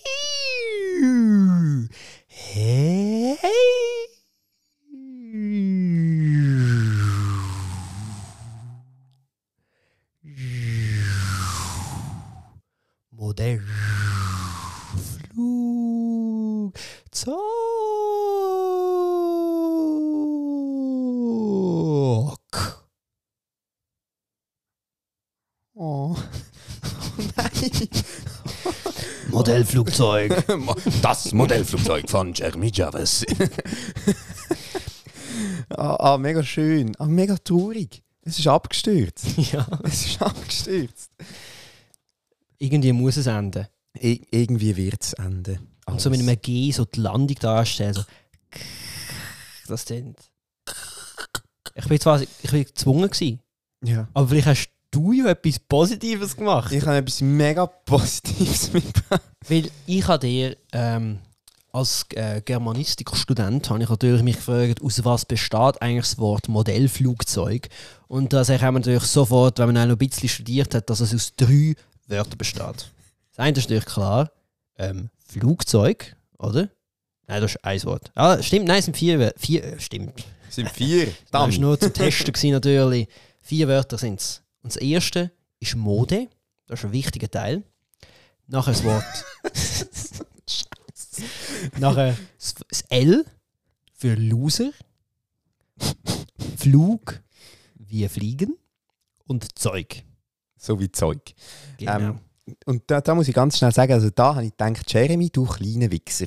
Hey. Modell. Flugzeug. Modellflugzeug. Das Modellflugzeug von Jeremy Jarvis. ah, ah, mega schön. Ah, mega traurig. Es ist abgestürzt. ja. Es ist abgestürzt. Irgendwie muss es enden. I irgendwie wird es enden. Und so mit einem G so die Landung darstellen. So. Das sind. Ich bin zwar ich bin gezwungen gewesen, Ja. aber vielleicht hast du ja etwas Positives gemacht. Ich habe etwas mega Positives mitgebracht. Weil ich habe dir ähm, als äh, Germanistikstudent habe ich natürlich mich gefragt, aus was besteht eigentlich das Wort Modellflugzeug? Und da sage ich natürlich sofort, wenn man auch noch ein bisschen studiert hat, dass es aus drei Wörtern besteht. Das eine ist natürlich klar, ähm, Flugzeug, oder? Nein, das ist ein Wort. Ah, stimmt, nein, es sind vier Wörter. Vier, äh, stimmt. Es sind vier. Das war Dann. nur zum Testen gewesen, natürlich. Vier Wörter sind es. Und das erste ist Mode. Das ist ein wichtiger Teil. Nachher das Wort. Nachher das- L für Loser. Flug wie Fliegen und Zeug. So wie Zeug. Genau. Ähm, und da, da muss ich ganz schnell sagen, also da habe ich gedacht, Jeremy, du kleiner Wichser,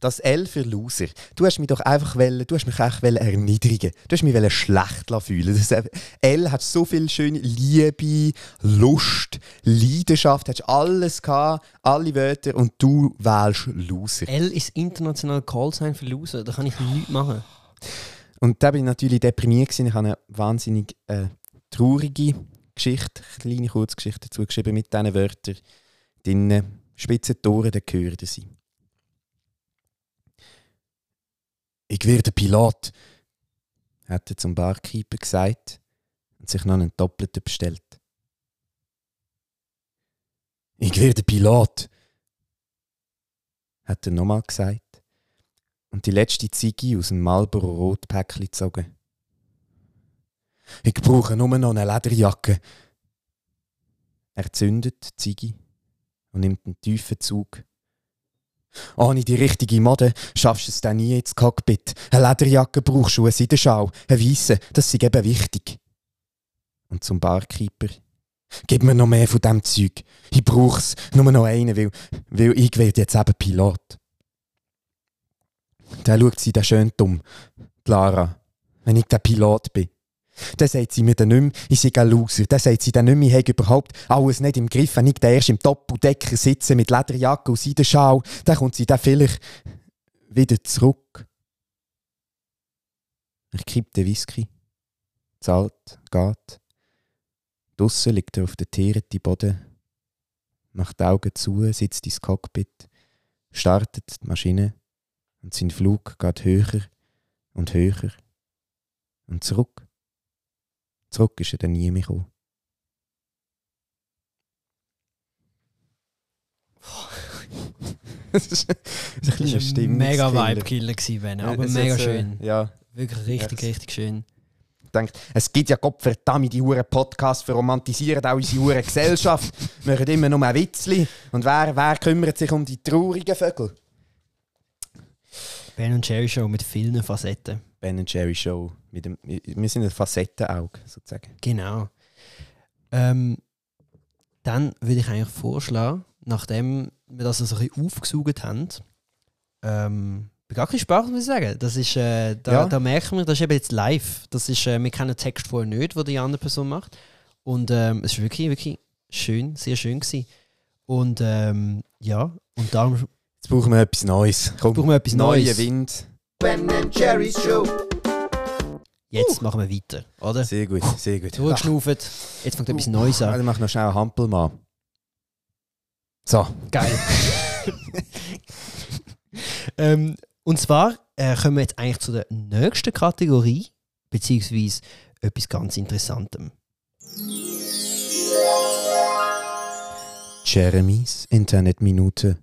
das L für Loser, du hast mich doch einfach wollen, du hast mich einfach erniedrigen, du hast mich schlecht fühlen. Das, L hat so viel schöne Liebe, Lust, Leidenschaft, hast alles gehabt, alle Wörter und du wählst Loser. L ist international Callsign für Loser, da kann ich nichts machen. Und da bin ich natürlich deprimiert gewesen. Ich habe eine wahnsinnig äh, traurige Geschichte, kleine Kurzgeschichte dazu geschrieben mit diesen Wörtern. Drinnen, spitze Tore, da gehören sie. Ich werde Pilot, hat er zum Barkeeper gesagt und sich noch einen Doppelten bestellt. Ich werde Pilot, hat er nochmal gesagt und die letzte Ziege aus dem Marlboro Rotpäckchen gezogen. Ich brauche nur noch eine Lederjacke. Er zündet die Ziege und nimmt einen tiefen Zug. Ohne die richtige Mode schaffst du es dann nie ins Cockpit. Eine Lederjacke brauchst du, eine Seidenschau, eine weisse, das ist eben wichtig. Und zum Barkeeper. Gib mir noch mehr von dem Zeug. Ich brauch's, nur noch einen, weil, weil ich werde jetzt eben Pilot. Dann schaut sie dann schön dumm, Lara, wenn ich der Pilot bin. Dann sagt sie mir dann nicht mehr, ich sei ein Loser. Dann sagt sie dann nicht mehr, ich habe überhaupt alles nicht im Griff. Wenn ich dann erst im Doppeldecker sitze mit Lederjacke und Seidenschal, dann kommt sie dann vielleicht wieder zurück. Ich kippt den Whisky, zahlt, geht. Draussen liegt er auf der Tiere Boden, macht die Augen zu, sitzt ins Cockpit, startet die Maschine und sein Flug geht höher und höher und zurück. Zurück ist er dann nie mehr gekommen. das ist ein kleiner mega Vibe-Killer, gewesen, Ben, aber Es mega ist, äh, schön. Ja, Wirklich richtig, Ja, richtig schön. ich denke, es gibt ja Gott verdammt die Huren Podcasts verromantisieren auch unsere Huren Gesellschaft. Wir machen immer nur ein Witzli. Und wer, wer kümmert sich um die traurigen Vögel? Ben Jerry Show mit vielen Facetten. Ben Jerry Show. Mit dem, wir sind ein Facettenauge, sozusagen. Genau. Ähm, dann würde ich eigentlich vorschlagen, nachdem wir das so ein bisschen aufgesaugt haben, ähm, bin gar kein Spaß, muss ich sagen. Das ist, äh, da, Ja. da merken wir, das ist eben jetzt live. Das ist, äh, wir kennen den Text vorher nicht, den die andere Person macht. Und ähm, es ist wirklich, wirklich schön, sehr schön gewesen. Und ähm, ja, und darum Jetzt brauchen wir etwas Neues. Komm, brauchen wir etwas neue Neues. Wind. Ben Jerry's Show. Jetzt machen wir weiter, oder? Sehr gut, sehr gut. Durchgeschnauft, jetzt fängt etwas Neues an. dann mach noch schnell einen Hampelmann. So, Geil. ähm, und zwar äh, kommen wir jetzt eigentlich zu der nächsten Kategorie, beziehungsweise etwas ganz Interessantem. Jeremys Internetminute.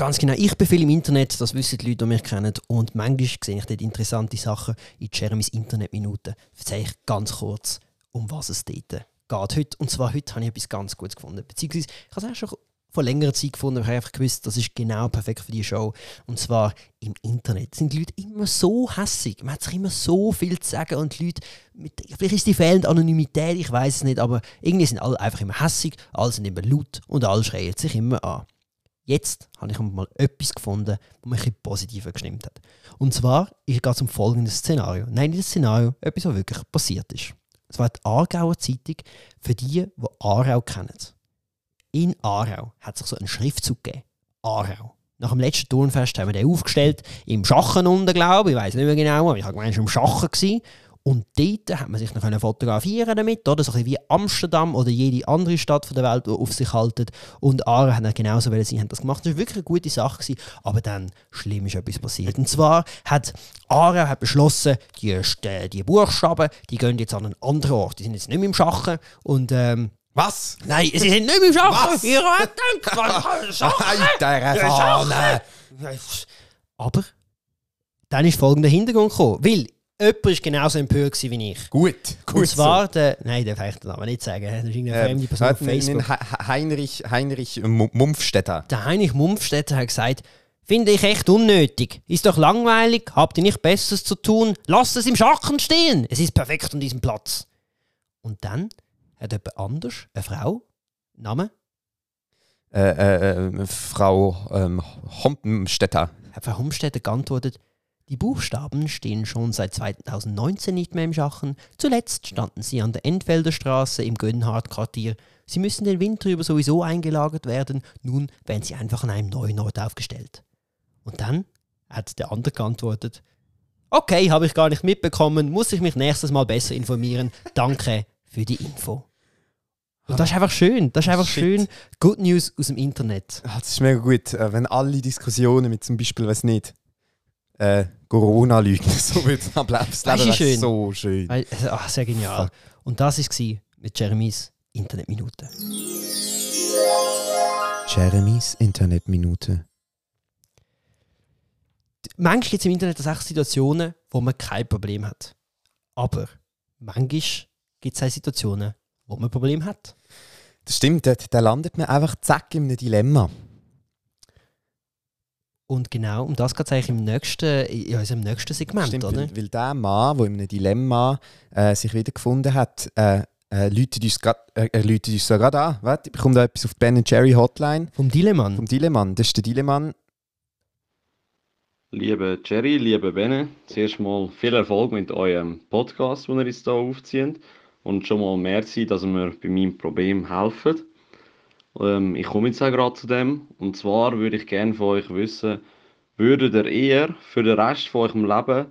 Ganz genau, ich bin viel im Internet, das wissen die Leute, die mich kennen. Und manchmal sehe ich dort interessante Sachen in Jeremys Internetminuten. Erzähle ich ganz kurz, um was es dort geht. Heute, und zwar heute habe ich etwas ganz Gutes gefunden. Beziehungsweise, ich habe es auch schon vor längerer Zeit gefunden, aber ich habe einfach gewusst, das ist genau perfekt für die Show. Und zwar im Internet sind die Leute immer so hässig. Man hat sich immer so viel zu sagen und die Leute, mit, vielleicht ist die fehlende Anonymität, ich weiß es nicht, aber irgendwie sind alle einfach immer hässig, alle sind immer laut und alle schreien sich immer an. Jetzt habe ich mal etwas gefunden, das mich ein positiver gestimmt hat. Und zwar geht es um folgendes Szenario. Nein, nicht das Szenario, etwas, was wirklich passiert ist. Es war die Aargauer Zeitung für die, die Aarau kennen. In Aarau hat sich so ein Schriftzug gegeben. Aarau. Nach dem letzten Turnfest haben wir den aufgestellt, im Schachen unten, glaube ich. Ich weiß nicht mehr genau, aber ich habe gemeint, es war im Schachen. Gewesen. Und dort hat man sich noch können fotografieren damit, oder? So ein wie Amsterdam oder jede andere Stadt von der Welt, die auf sich haltet. Und Aarau hat dann genauso wollen, sie haben das gemacht. Das war wirklich eine gute Sache, gewesen, aber dann schlimm ist etwas passiert. Und zwar hat Aarau hat beschlossen, die, äh, die Buchstaben, die gehen jetzt an einen anderen Ort. Die sind jetzt nicht mehr im Schachen und ähm, Was? Nein, sie sind nicht mehr im Schachen. Was? Ihr habt gedacht, Schachen. Alter Fahne! Aber dann ist folgender Hintergrund gekommen. Weil jemand war genauso empört wie ich. Gut, gut. Und zwar der. Nein, darf ich den Namen nicht sagen. Das ist irgendeine fremde Person auf äh, Facebook. Heinrich, Heinrich Mu- Mumpfstetter. Der Heinrich Mumpfstetter hat gesagt, Finde ich echt unnötig. Ist doch langweilig, habt ihr nicht Besseres zu tun? Lasst es im Schachen stehen. Es ist perfekt an diesem Platz. Und dann hat jemand anders, eine Frau, Name, Äh, äh, äh, Frau ähm, Hompenstetter. hat Frau Humstädter geantwortet, die Buchstaben stehen schon seit 2019 nicht mehr im Schachen. Zuletzt standen sie an der Entfelder Straße im Gönnhardt-Quartier. Sie müssen den Winter über sowieso eingelagert werden. Nun werden sie einfach an einem neuen Ort aufgestellt. Und dann hat der andere geantwortet, okay, habe ich gar nicht mitbekommen, muss ich mich nächstes Mal besser informieren. Danke für die Info. Und das ist einfach schön. Das ist einfach Shit. schön. Good News aus dem Internet. Ah, das ist mega gut, äh, wenn alle Diskussionen mit zum Beispiel, weiß nicht, äh, Corona lügen, so wird es Das Leben schön. so schön. Weil, also, ach, sehr genial. Fuck. Und das war mit Jeremys Internetminute. Jeremys Internetminute. Manchmal gibt es im Internet tatsächlich Situationen, wo man kein Problem hat. Aber manchmal gibt es auch Situationen, wo man ein Problem hat. Das stimmt, da, da landet man einfach zack in einem Dilemma. Und genau um das geht es eigentlich im nächsten, in unserem nächsten Segment, Stimmt, oder? weil, weil der Mann, der in einem Dilemma äh, sich wiedergefunden hat, äh, äh, läutet uns grad, äh, er läutet uns so gerade an. Warte, ich bekomme da etwas auf die Ben Jerry Hotline Vom Dilemann. vom Dilemann. Das ist der Dilemann. Liebe Jerry, liebe Benne, zuerst mal viel Erfolg mit eurem Podcast, den ihr jetzt hier aufzieht. Und schon mal merci, dass ihr mir bei meinem Problem helft. Ähm, ich komme jetzt auch gerade zu dem. Und zwar würde ich gerne von euch wissen, würdet ihr eher für den Rest von eurem Leben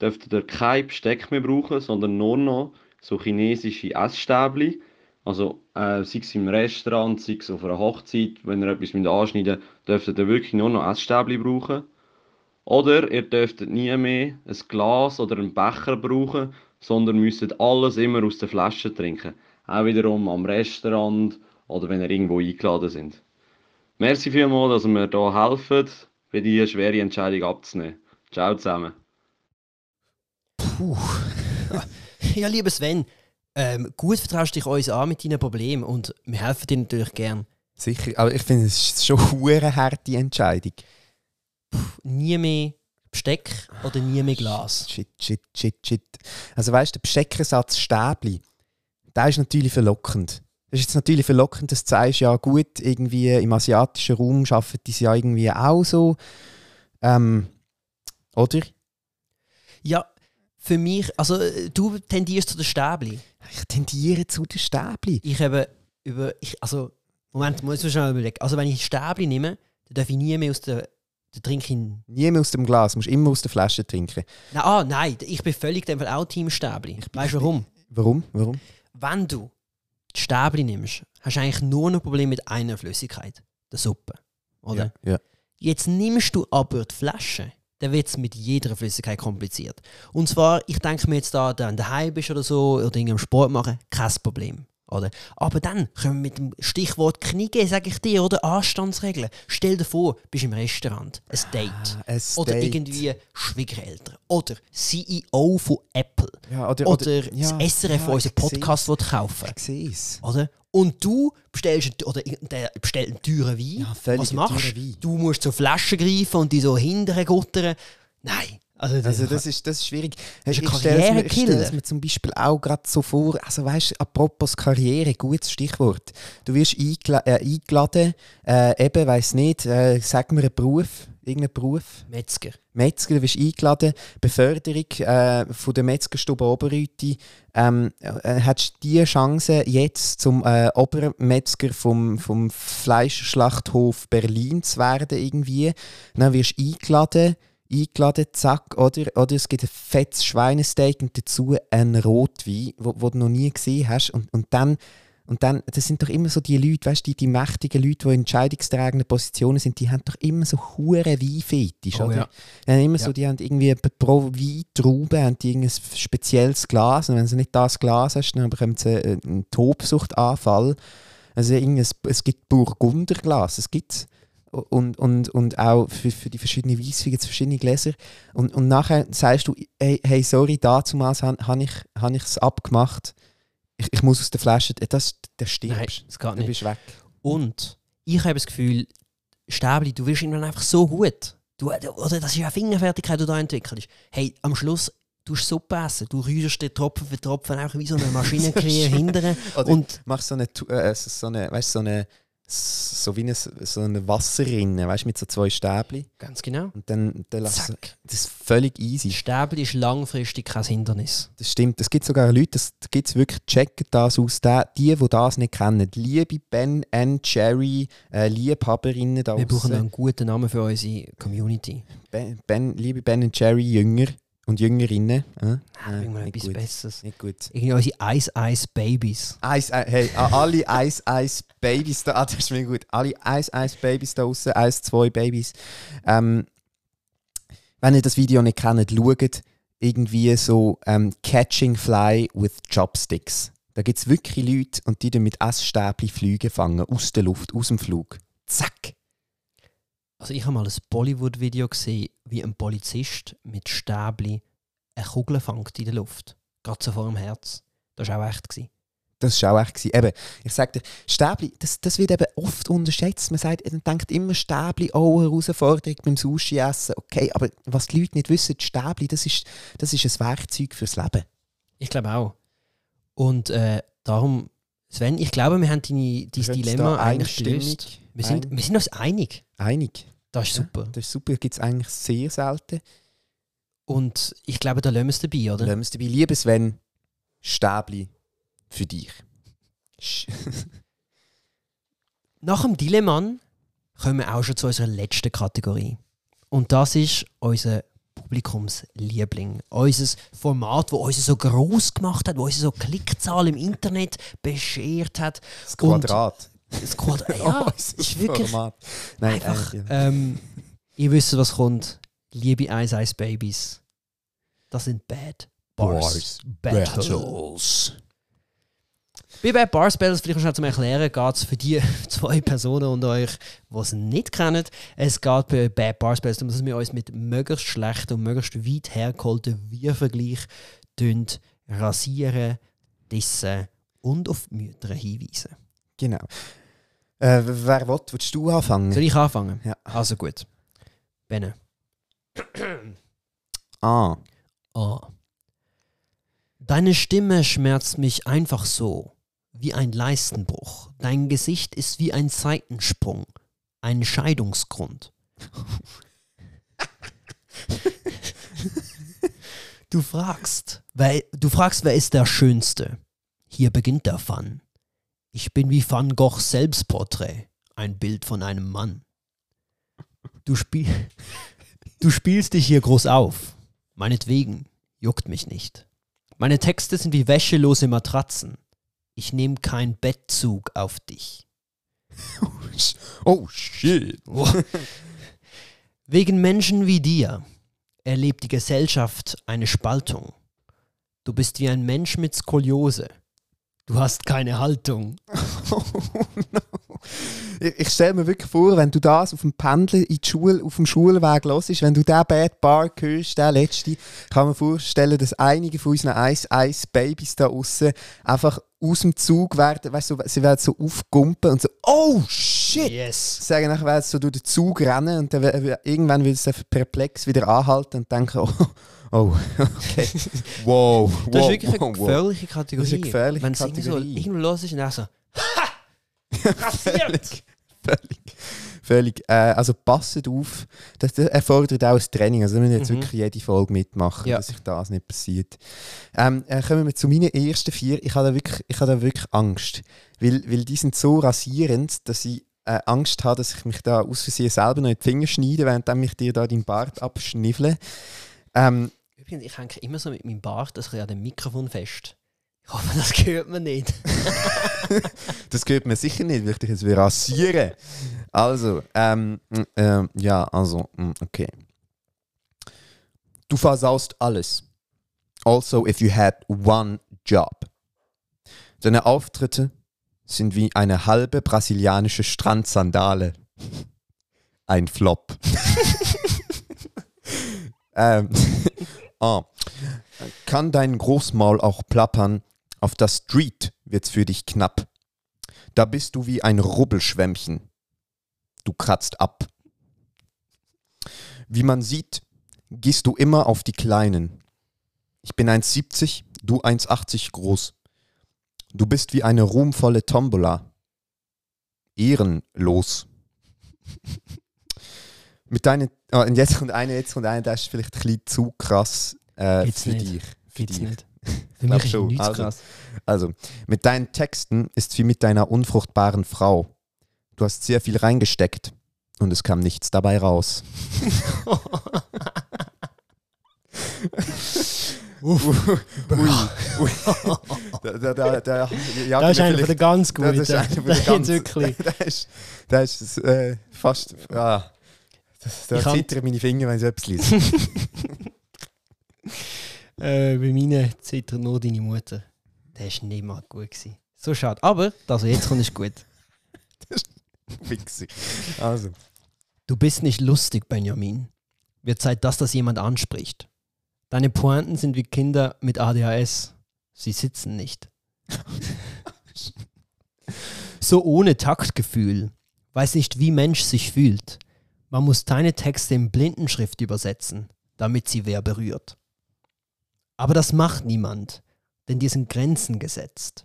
dürftet ihr kein Besteck mehr brauchen, sondern nur noch so chinesische Essstäbli. Also äh, sei es im Restaurant, sei es auf einer Hochzeit, wenn ihr etwas mit anschneiden dürftet ihr wirklich nur noch Essstäbli brauchen. Oder ihr dürftet nie mehr ein Glas oder einen Becher brauchen, sondern müsstet alles immer aus der Flasche trinken. Auch wiederum am Restaurant oder wenn ihr irgendwo eingeladen sind. Merci vielmals, dass ihr mir hier helft, bei diese schwere Entscheidung abzunehmen. Ciao zusammen. Puh. ja, lieber Sven, ähm, gut vertraust dich uns an mit deinen Problemen und wir helfen dir natürlich gern. Sicher, aber ich finde, es ist schon eine harte Entscheidung. Nie mehr Besteck oder nie mehr Glas. Shit, shit, shit, shit. Also weißt du, der Besteckersatz Stäbli, der ist natürlich verlockend. Das ist jetzt natürlich verlockend, dass du sagst, ja gut, irgendwie im asiatischen Raum arbeiten die ja irgendwie auch so. Ähm, oder? Ja, für mich, also äh, du tendierst zu den Stäbli. Ich tendiere zu den Stäbli. Ich habe über, ich, also, Moment, muss ich schnell überlegen. Also wenn ich Stäbli nehme, dann darf ich nie mehr aus der, der trinke ich, nein, Nie mehr aus dem Glas, du musst immer aus der Flasche trinken. ah, nein, ich bin völlig dem Fall auch Team Stäbli. Weißt du warum? Warum? Warum? Wenn du die Stäbli nimmst, hast du eigentlich nur noch ein Problem mit einer Flüssigkeit, der Suppe, oder? Ja, ja. Jetzt nimmst du aber die Flasche, dann wird es mit jeder Flüssigkeit kompliziert. Und zwar, ich denke mir jetzt da, wenn du daheim bist oder so, oder irgendeinem Sport machen, kein Problem. Oder? Aber dann kommen wir mit dem Stichwort Kniege, sage ich dir, oder Anstandsregeln. Stell dir vor, du bist im Restaurant, ein Date. Ah, ein Oder Date. irgendwie Schwiegereltern. Oder CEO von Apple. Ja, oder, Oder, ja, das SRF, ja, unseren. Podcast will kaufen Ich oder? Und du bestellst einen- oder der bestellt einen teuren Wein. Ja, Was machst Wein. du? musst zur Flasche greifen und die so hinterher guttern. Nein. Also, das, Also das ist, das ist schwierig. ist ein ich ich Karrierekiller. es mir zum Beispiel auch gerade so vor, also weißt du, apropos Karriere, gutes Stichwort. Du wirst eingela äh, eingeladen, äh, eben, weiß nicht, äh, sag mir einen Beruf, irgendeinen Beruf. Metzger. Metzger, du wirst eingeladen, Beförderung äh, von der Metzgerstube Oberrüti. Ähm, äh, hättest du die Chance, jetzt zum äh, Obermetzger vom, vom Fleischschlachthof Berlin zu werden irgendwie, dann wirst du eingeladen, eingeladen, zack, oder, oder es gibt ein fettes Schweinesteak und dazu einen Rotwein, wo, wo du noch nie gesehen hast und, und dann und dann, das sind doch immer so die Leute, weißt du, die, die mächtigen Leute, die in entscheidungstragenden Positionen sind, die haben doch immer so hure Weinfetisch, Oh oder? ja. Die haben immer Ja. so, die haben irgendwie pro Weintraube haben die irgendein spezielles Glas und wenn sie nicht das Glas hast, dann bekommen sie einen Tobsuchtanfall. Also irgendein, es gibt Burgunderglas, es gibt und, und, und auch für, für die verschiedenen es verschiedene Gläser. Und, und nachher sagst du, hey, hey sorry, damals habe hab ich es hab ich's abgemacht. Ich, ich muss aus der Flasche, das, der Nein, stirbst. das geht Du nicht. bist weg. Und ich habe das Gefühl, Stäbli, du wirst irgendwann einfach so gut. Du, oder das ist ja Fingerfertigkeit, die du da entwickelst. Hey, am Schluss du Suppe essen. Du rührst den Tropfen für Tropfen auch wie so eine Maschinenkrähe hinterher. Oder Und machst so eine, äh, so eine, weißt, so eine, so wie eine, so eine Wasserrinne, weißt, mit so zwei Stäbli. ganz genau. Und dann, dann lass Zack. das ist völlig easy. Stäbel ist langfristig kein Hindernis. Das stimmt. Es gibt sogar Leute, das gibt es wirklich, checken das aus. Die, die das nicht kennen. Liebe Ben and Jerry, äh, Liebhaberinnen da Wir brauchen einen guten Namen für unsere Community. ben, ben, liebe Ben and Jerry Jünger und Jüngerinnen. Äh? Nein, Äh, wir nicht etwas gut. Besseres. Nicht gut. Irgendwie unsere Ice Ice Babies. Eis, äh, hey, alle Eis, Eis Babys da, ah, das ist mir gut. Alle Eis, Eis Babys da draußen, Eis, zwei Babys. Ähm, wenn ihr das Video nicht kennt, schaut irgendwie so ähm, Catching Fly with Chopsticks. Da gibt es wirklich Leute und die mit Essstäbchen Flüge fangen, aus der Luft, aus dem Flug. Zack! Also ich habe mal ein Bollywood-Video gesehen, wie ein Polizist mit Stäbli eine Kugel fängt in der Luft. Gerade so vor dem Herz. Das war auch echt. Gewesen. Das war auch echt. Gewesen. Eben, ich sage dir, Stäbli, das, das wird eben oft unterschätzt. Man sagt, man denkt immer Stäbli, oh, Herausforderung beim Sushi essen. Okay, aber was die Leute nicht wissen, Stäbli, das ist, das ist ein Werkzeug fürs Leben. Ich glaube auch. Und äh, darum, Sven, ich glaube, wir haben deine, dein Dilemma eigentlich gelöst. Wir sind, ein- wir sind uns einig. Einig. Das ist Ja, super. Das ist super, gibt es eigentlich sehr selten. Und ich glaube, da lassen wir es dabei, oder? Lassen wir es dabei. Lieber Sven, Stäbli für dich. Nach dem Dilemma kommen wir auch schon zu unserer letzten Kategorie. Und das ist unser Publikumsliebling. Unser Format, das uns so groß gemacht hat, das uns so Klickzahl im Internet beschert hat. Das Und- Quadrat. Das Quadrat, ja, Oh, es das ist wirklich Format. Nein, einfach. Ähm, ihr wisst, was kommt. Liebe Ice Ice Babies. Das sind Bad Bars. Battles. Bei Bad Bars Battles, vielleicht schnell zum Erklären, geht es für die zwei Personen unter euch, die es nicht kennen. Es geht bei Bad Bars Battles darum, dass wir uns mit möglichst schlechten und möglichst weit hergeholten Wir-Vergleich rasieren, dissen und auf Mütter hinweisen. Genau. Äh, wer will, willst du anfangen? Soll ich anfangen? Ja. Also gut. Benne. Ah. Oh. Deine Stimme schmerzt mich einfach so, wie ein Leistenbruch. Dein Gesicht ist wie ein Seitensprung, ein Scheidungsgrund. du fragst, wer, du fragst, wer ist der Schönste? Hier beginnt der Fun. Ich bin wie Van Goghs Selbstporträt, ein Bild von einem Mann. Du, spiel, du spielst dich hier groß auf. Meinetwegen, juckt mich nicht. Meine Texte sind wie wäschelose Matratzen. Ich nehme keinen Bettzug auf dich. Oh, shit. Wegen Menschen wie dir erlebt die Gesellschaft eine Spaltung. Du bist wie ein Mensch mit Skoliose. Du hast keine Haltung. Oh, no. Ich, ich stelle mir wirklich vor, wenn du das auf dem Pendel in die Schule, auf dem Schulweg hörst, wenn du diesen Bad Bar hörst, der letzte, kann man vorstellen, dass einige von unseren Ice Ice Babys da außen einfach aus dem Zug werden, weißt du, sie werden so aufgumpen und so, oh shit! Yes. Sagen nachher werden sie so durch den Zug rennen und dann irgendwann will sie perplex wieder anhalten und denken, oh, oh okay, wow, wow, Das ist wirklich eine wow, gefährliche Kategorie. Das ist eine gefährliche Wenn es irgendwo los ist dann so, völlig, völlig. Äh, also passet auf, das, das erfordert auch ein Training. Also, wir müssen jetzt Mhm. wirklich jede Folge mitmachen, Ja. dass sich das nicht passiert. Ähm, äh, kommen wir zu meinen ersten vier. Ich habe da wirklich, ich habe da wirklich Angst. Weil, weil die sind so rasierend, dass ich äh, Angst habe, dass ich mich da aus Versehen selber noch in die Finger schneide, während ich dir da deinen Bart abschniffle. Ähm, Übrigens, ich hänge immer so mit meinem Bart das an dem Mikrofon fest. Ich hoffe, das hört man nicht. Das gehört mir sicher nicht, weil ich dich jetzt will rasieren. Also, ähm, ähm, ja, also, mm, okay. Du versaust alles. Also, if you had one job. Deine Auftritte sind wie eine halbe brasilianische Strandsandale. Ein Flop. ähm, ah. Kann dein Großmaul auch plappern? Auf der Street wird's für dich knapp. Da bist du wie ein Rubbelschwämmchen. Du kratzt ab. Wie man sieht, gehst du immer auf die Kleinen. Ich bin 1,70, du 1,80 groß. Du bist wie eine ruhmvolle Tombola. Ehrenlos. Mit deinen, oh, und jetzt kommt eine, jetzt kommt eine, das ist vielleicht ein bisschen zu krass äh, für nicht. dich. Für Gibt's dich. nicht. Für mich schon. nichts Also, krass. Also, mit deinen Texten ist wie mit deiner unfruchtbaren Frau. Du hast sehr viel reingesteckt und es kam nichts dabei raus. Uff. Ui, ui. Da, da, da, da, ja, das ist einer von der ganz guten. das ist einer von Der der jetzt ganz, das ist, das ist äh, fast. Ah, das, da zittern meine Finger, wenn ich etwas lese. Äh, bei meinen zittert nur deine Mutter. Der ist nicht mal gut gewesen. So schade. Aber das, was jetzt kommt, ist gut. Wichser. Also. Du bist nicht lustig, Benjamin. Wird Zeit, dass das jemand anspricht. Deine Pointen sind wie Kinder mit ADHS. Sie sitzen nicht. so ohne Taktgefühl. Weiß nicht, wie Mensch sich fühlt. Man muss deine Texte in Blindenschrift übersetzen, damit sie wer berührt. Aber das macht niemand, denn dir sind Grenzen gesetzt.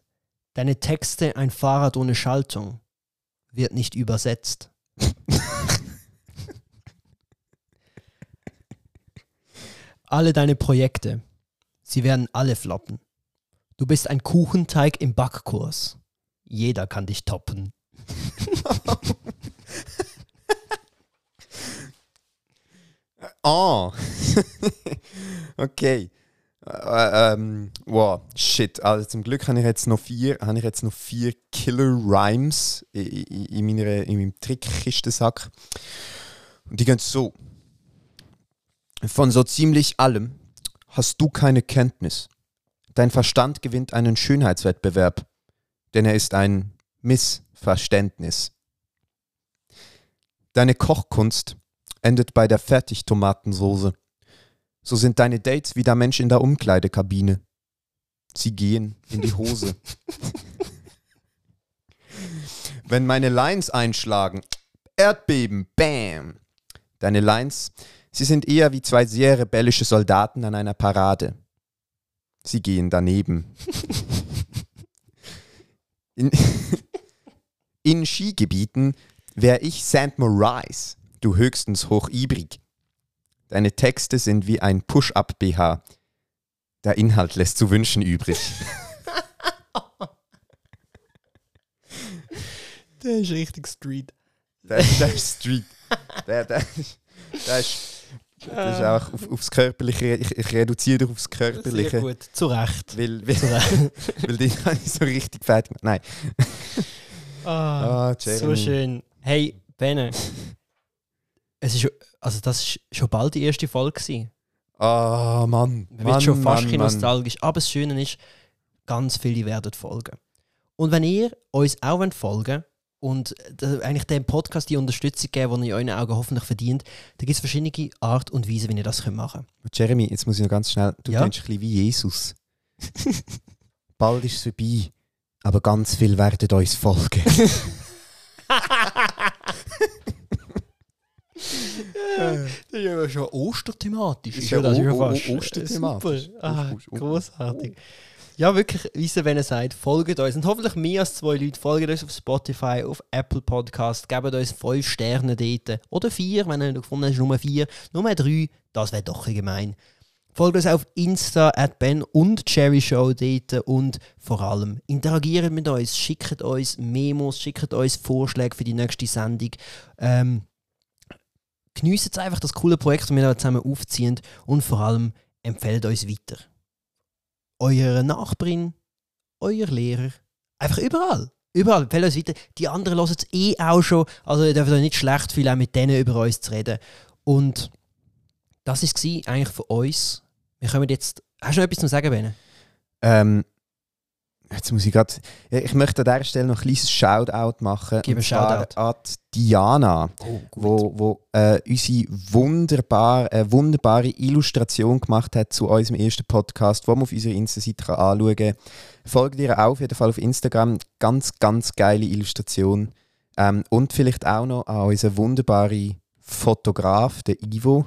Deine Texte ein Fahrrad ohne Schaltung wird nicht übersetzt. alle deine Projekte, sie werden alle floppen. Du bist ein Kuchenteig im Backkurs. Jeder kann dich toppen. Ah. okay. Äh, ähm, wow, shit. Also zum Glück habe ich jetzt noch vier, habe ich jetzt noch vier Killer Rhymes in, meiner, in meinem Trickkistensack. Und die gehen so. Von so ziemlich allem hast du keine Kenntnis. Dein Verstand gewinnt einen Schönheitswettbewerb, denn er ist ein Missverständnis. Deine Kochkunst endet bei der Fertigtomatensoße. So sind deine Dates wie der Mensch in der Umkleidekabine. Sie gehen in die Hose. Wenn meine Lines einschlagen, Erdbeben, bam. Deine Lines, sie sind eher wie zwei sehr rebellische Soldaten an einer Parade. Sie gehen daneben. In, in Skigebieten wäre ich St. Maurice, du höchstens hochibrig. Deine Texte sind wie ein Push-Up-BH. Der Inhalt lässt zu wünschen übrig. Der ist richtig Street. Der, der ist Street. Der, der, der ist, das ist auch auf, aufs Körperliche. Ich, ich reduziere dich aufs Sehr Körperliche. gut, zu Recht. Weil, weil, Zu Recht. weil die habe ich so richtig fertig gemacht. Nein. Ah, Ah, so schön. Hey, Benne. Es ist, also das ist schon bald die erste Folge gewesen. Ah, Mann. Man Mann, wird schon fast Mann, ein Mann. nostalgisch. Aber das Schöne ist, ganz viele werden folgen. Und wenn ihr uns auch wollt folgen und äh, eigentlich dem Podcast die Unterstützung geben, die ihr in euren Augen hoffentlich verdient, da gibt es verschiedene Art und Weise, wie ihr das könnt machen Jeremy, jetzt muss ich noch ganz schnell. Du Ja? klingst ein bisschen wie Jesus. Bald ist es vorbei, aber ganz viel werden uns folgen. Das ist ja schon osterthematisch. Ist ja das o- ja fast. osterthematisch. Super. Ah, großartig. Ja, wirklich, wie wenn ihr sagt, folgt uns. Und hoffentlich mehr als zwei Leute folgen uns auf Spotify, auf Apple Podcast, geben uns fünf Sterne dort. Oder vier, wenn ihr gefunden habt, ist Nummer vier. Nummer drei, das wäre doch ein gemein. Folgt uns auf Insta at Ben und Cherry Show dort und vor allem interagiert mit uns, schickt uns Memos, schickt uns Vorschläge für die nächste Sendung. Ähm, geniessen einfach das coole Projekt, das wir da zusammen aufziehen und vor allem empfehlt uns weiter. Eure Nachbarin, euer Lehrer, einfach überall. Überall, empfehlt uns weiter. Die anderen hören es eh auch schon, also ihr dürft euch nicht schlecht fühlen, auch mit denen über uns zu reden. Und das war eigentlich von uns. Wir kommen jetzt. Hast du noch etwas zu sagen, Bene? Ähm, jetzt muss ich gerade. Ich möchte an dieser Stelle noch ein kleines Shoutout machen. Gib ein Shoutout. An Diana, Oh, wo, wo äh, unsere wunderbar, äh, wunderbare Illustration gemacht hat zu unserem ersten Podcast, wo man auf unserer Insta-Seite anschauen kann. Folgt ihr auch auf jeden Fall auf Instagram. Ganz, ganz geile Illustration. Ähm, und vielleicht auch noch an unseren wunderbaren Fotograf, der Ivo.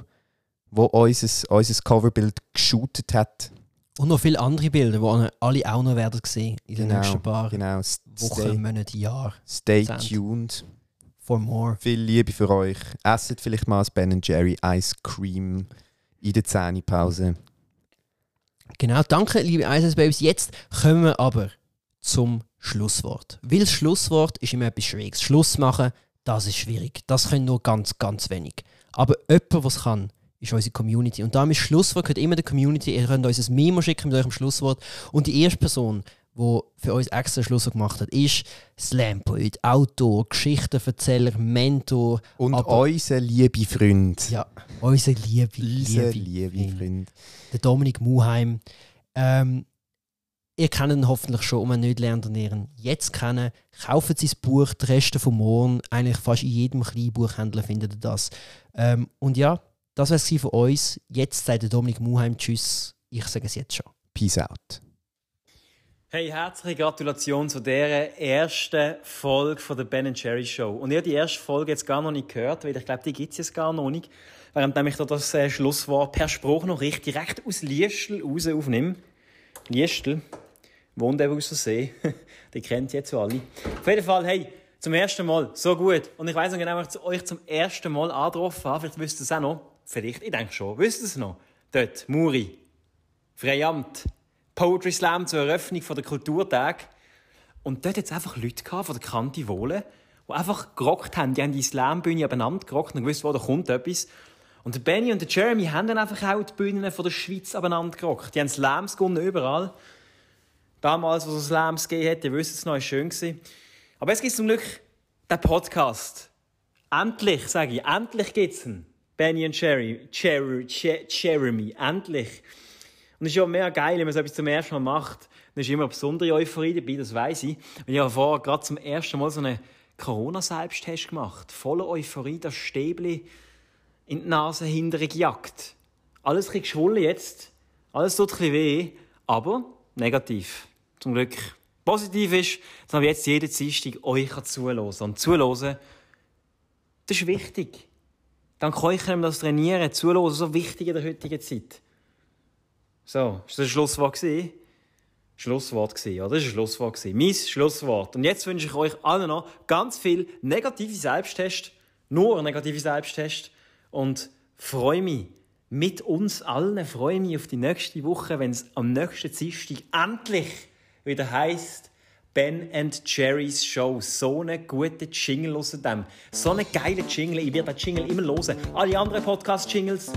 wo unser, unser Coverbild geshootet hat. Und noch viele andere Bilder, die alle auch noch werden sehen in den Genau, nächsten paar Genau. Wochen, Stay, Monaten, Jahren. stay Zehnt. tuned. For more. Viel Liebe für euch. Esset vielleicht mal das Ben Jerry Ice Cream in der Zähnepause. Genau, danke, liebe Isis Babys. Jetzt kommen wir aber zum Schlusswort. Weil das Schlusswort ist immer etwas Schwieriges. Schluss machen, das ist schwierig. Das können nur ganz, ganz wenig. Aber jemand, was kann, ist unsere Community. Und da ist Schlusswort gehört immer der Community. Ihr könnt uns ein Memo schicken mit eurem Schlusswort. Und die erste Person, die für uns extra ein Schlusswort gemacht hat, ist Slampoet, Autor, Geschichtenverzähler, Mentor. Und Aber- unser liebe Freund. Ja, unser liebe, Unser liebe, liebe Freund der Dominik Muheim. Ähm, ihr kennt ihn hoffentlich schon, und wenn nicht, lernt ihr ihn jetzt kennen. Kaufen Sie das Buch «Die Reste vom Morgen». Eigentlich fast in jedem kleinen Buchhändler findet ihr das. Ähm, und ja, das wäre es von uns. Jetzt sagt der Dominik Muheim Tschüss. Ich sage es jetzt schon. Peace out. Hey, herzliche Gratulation zu dieser ersten Folge von der Ben Jerry Show. Und ihr habt die erste Folge jetzt gar noch nicht gehört, weil ich glaube, die gibt es jetzt gar noch nicht. Während ich da das äh, Schlusswort per Spruch noch richtig direkt aus Liestel raus aufnehme. Liestel wohnt eben aus der See. die kennt ihr jetzt alle. Auf jeden Fall, hey, zum ersten Mal, so gut. Und ich weiss noch genau, wenn ich zu euch zum ersten Mal angetroffen habe. Vielleicht wisst ihr es auch noch. Vielleicht, ich denke schon. Wisst ihr es noch? Dort, Muri. Freiamt. Poetry Slam zur Eröffnung der Kulturtag. Und dort hat es einfach Leute gehabt, von der Kante Wohle, die einfach gerockt haben. Die haben die Slambühne abeinander gerockt und gewusst, wo da kommt etwas. Und der Benny und der Jeremy haben dann einfach auch die Bühnen von der Schweiz abeinander gerockt. Die haben Slams überall. Damals, wo es Slams gegeben hat, ihr wisst es noch, war schön. gewesen. Aber jetzt gibt es zum Glück den Podcast. Endlich, sage ich, endlich gibt es ihn. Benny und Jerry, Jerry, Je- Jeremy, endlich. Und es ist ja mega geil, wenn man so etwas zum ersten Mal macht. Dann ist immer eine besondere Euphorie dabei, das weiß ich. Und ich habe vorher gerade zum ersten Mal so einen Corona-Selbsttest gemacht. Voller Euphorie, das Stäbli in die Nase hinterher gejagt. Alles ein geschwollen jetzt. Alles tut ein bisschen weh. Aber negativ. Zum Glück. Positiv ist, dass man jetzt jeden Dienstag euch zuhören kann. Und zuhören, das ist wichtig. Dank euch können wir das trainieren. Zuhören, so wichtig in der heutigen Zeit. So, ist das ein Schlusswort? Schlusswort gewesen, oder? Das war ein Schlusswort gewesen. Mein Schlusswort. Und jetzt wünsche ich euch allen noch ganz viel negative Selbsttest. Nur negative Selbsttest. Und freue mich mit uns allen, freue mich auf die nächste Woche, wenn es am nächsten Dienstag endlich wieder heisst, Ben and Jerry's Show. So einen guten Jingle aus dem. So einen geilen Jingle. Ich werde den Jingle immer hören. Alle anderen Podcast-Jingles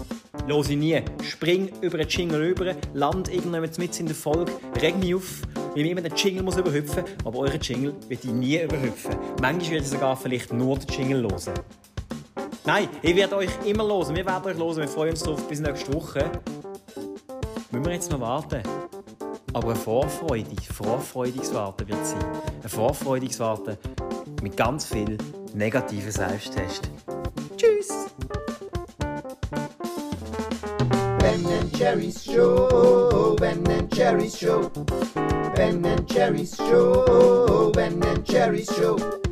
höre ich nie. Spring über den Jingle rüber, land irgendwann mit in der Folge, reg mich auf, weil ich immer den Jingle muss überhüpfen aber euren Jingle wird ich nie überhüpfen. Manchmal werde ich sogar vielleicht nur den Jingle hören. Nein, ich werde euch immer hören. Wir werden euch hören. Wir freuen uns drauf bis nächste Woche. Müssen wir jetzt noch warten? Aber ein vorfreudig, vorfreudiges Warten wird sein. Ein vorfreudiges Warten mit ganz viel negativen Selbsttest. Tschüss! Ben and Jerry's Show, Ben and Jerry's Show, Ben and Jerry's Show, Ben and Jerry's Show.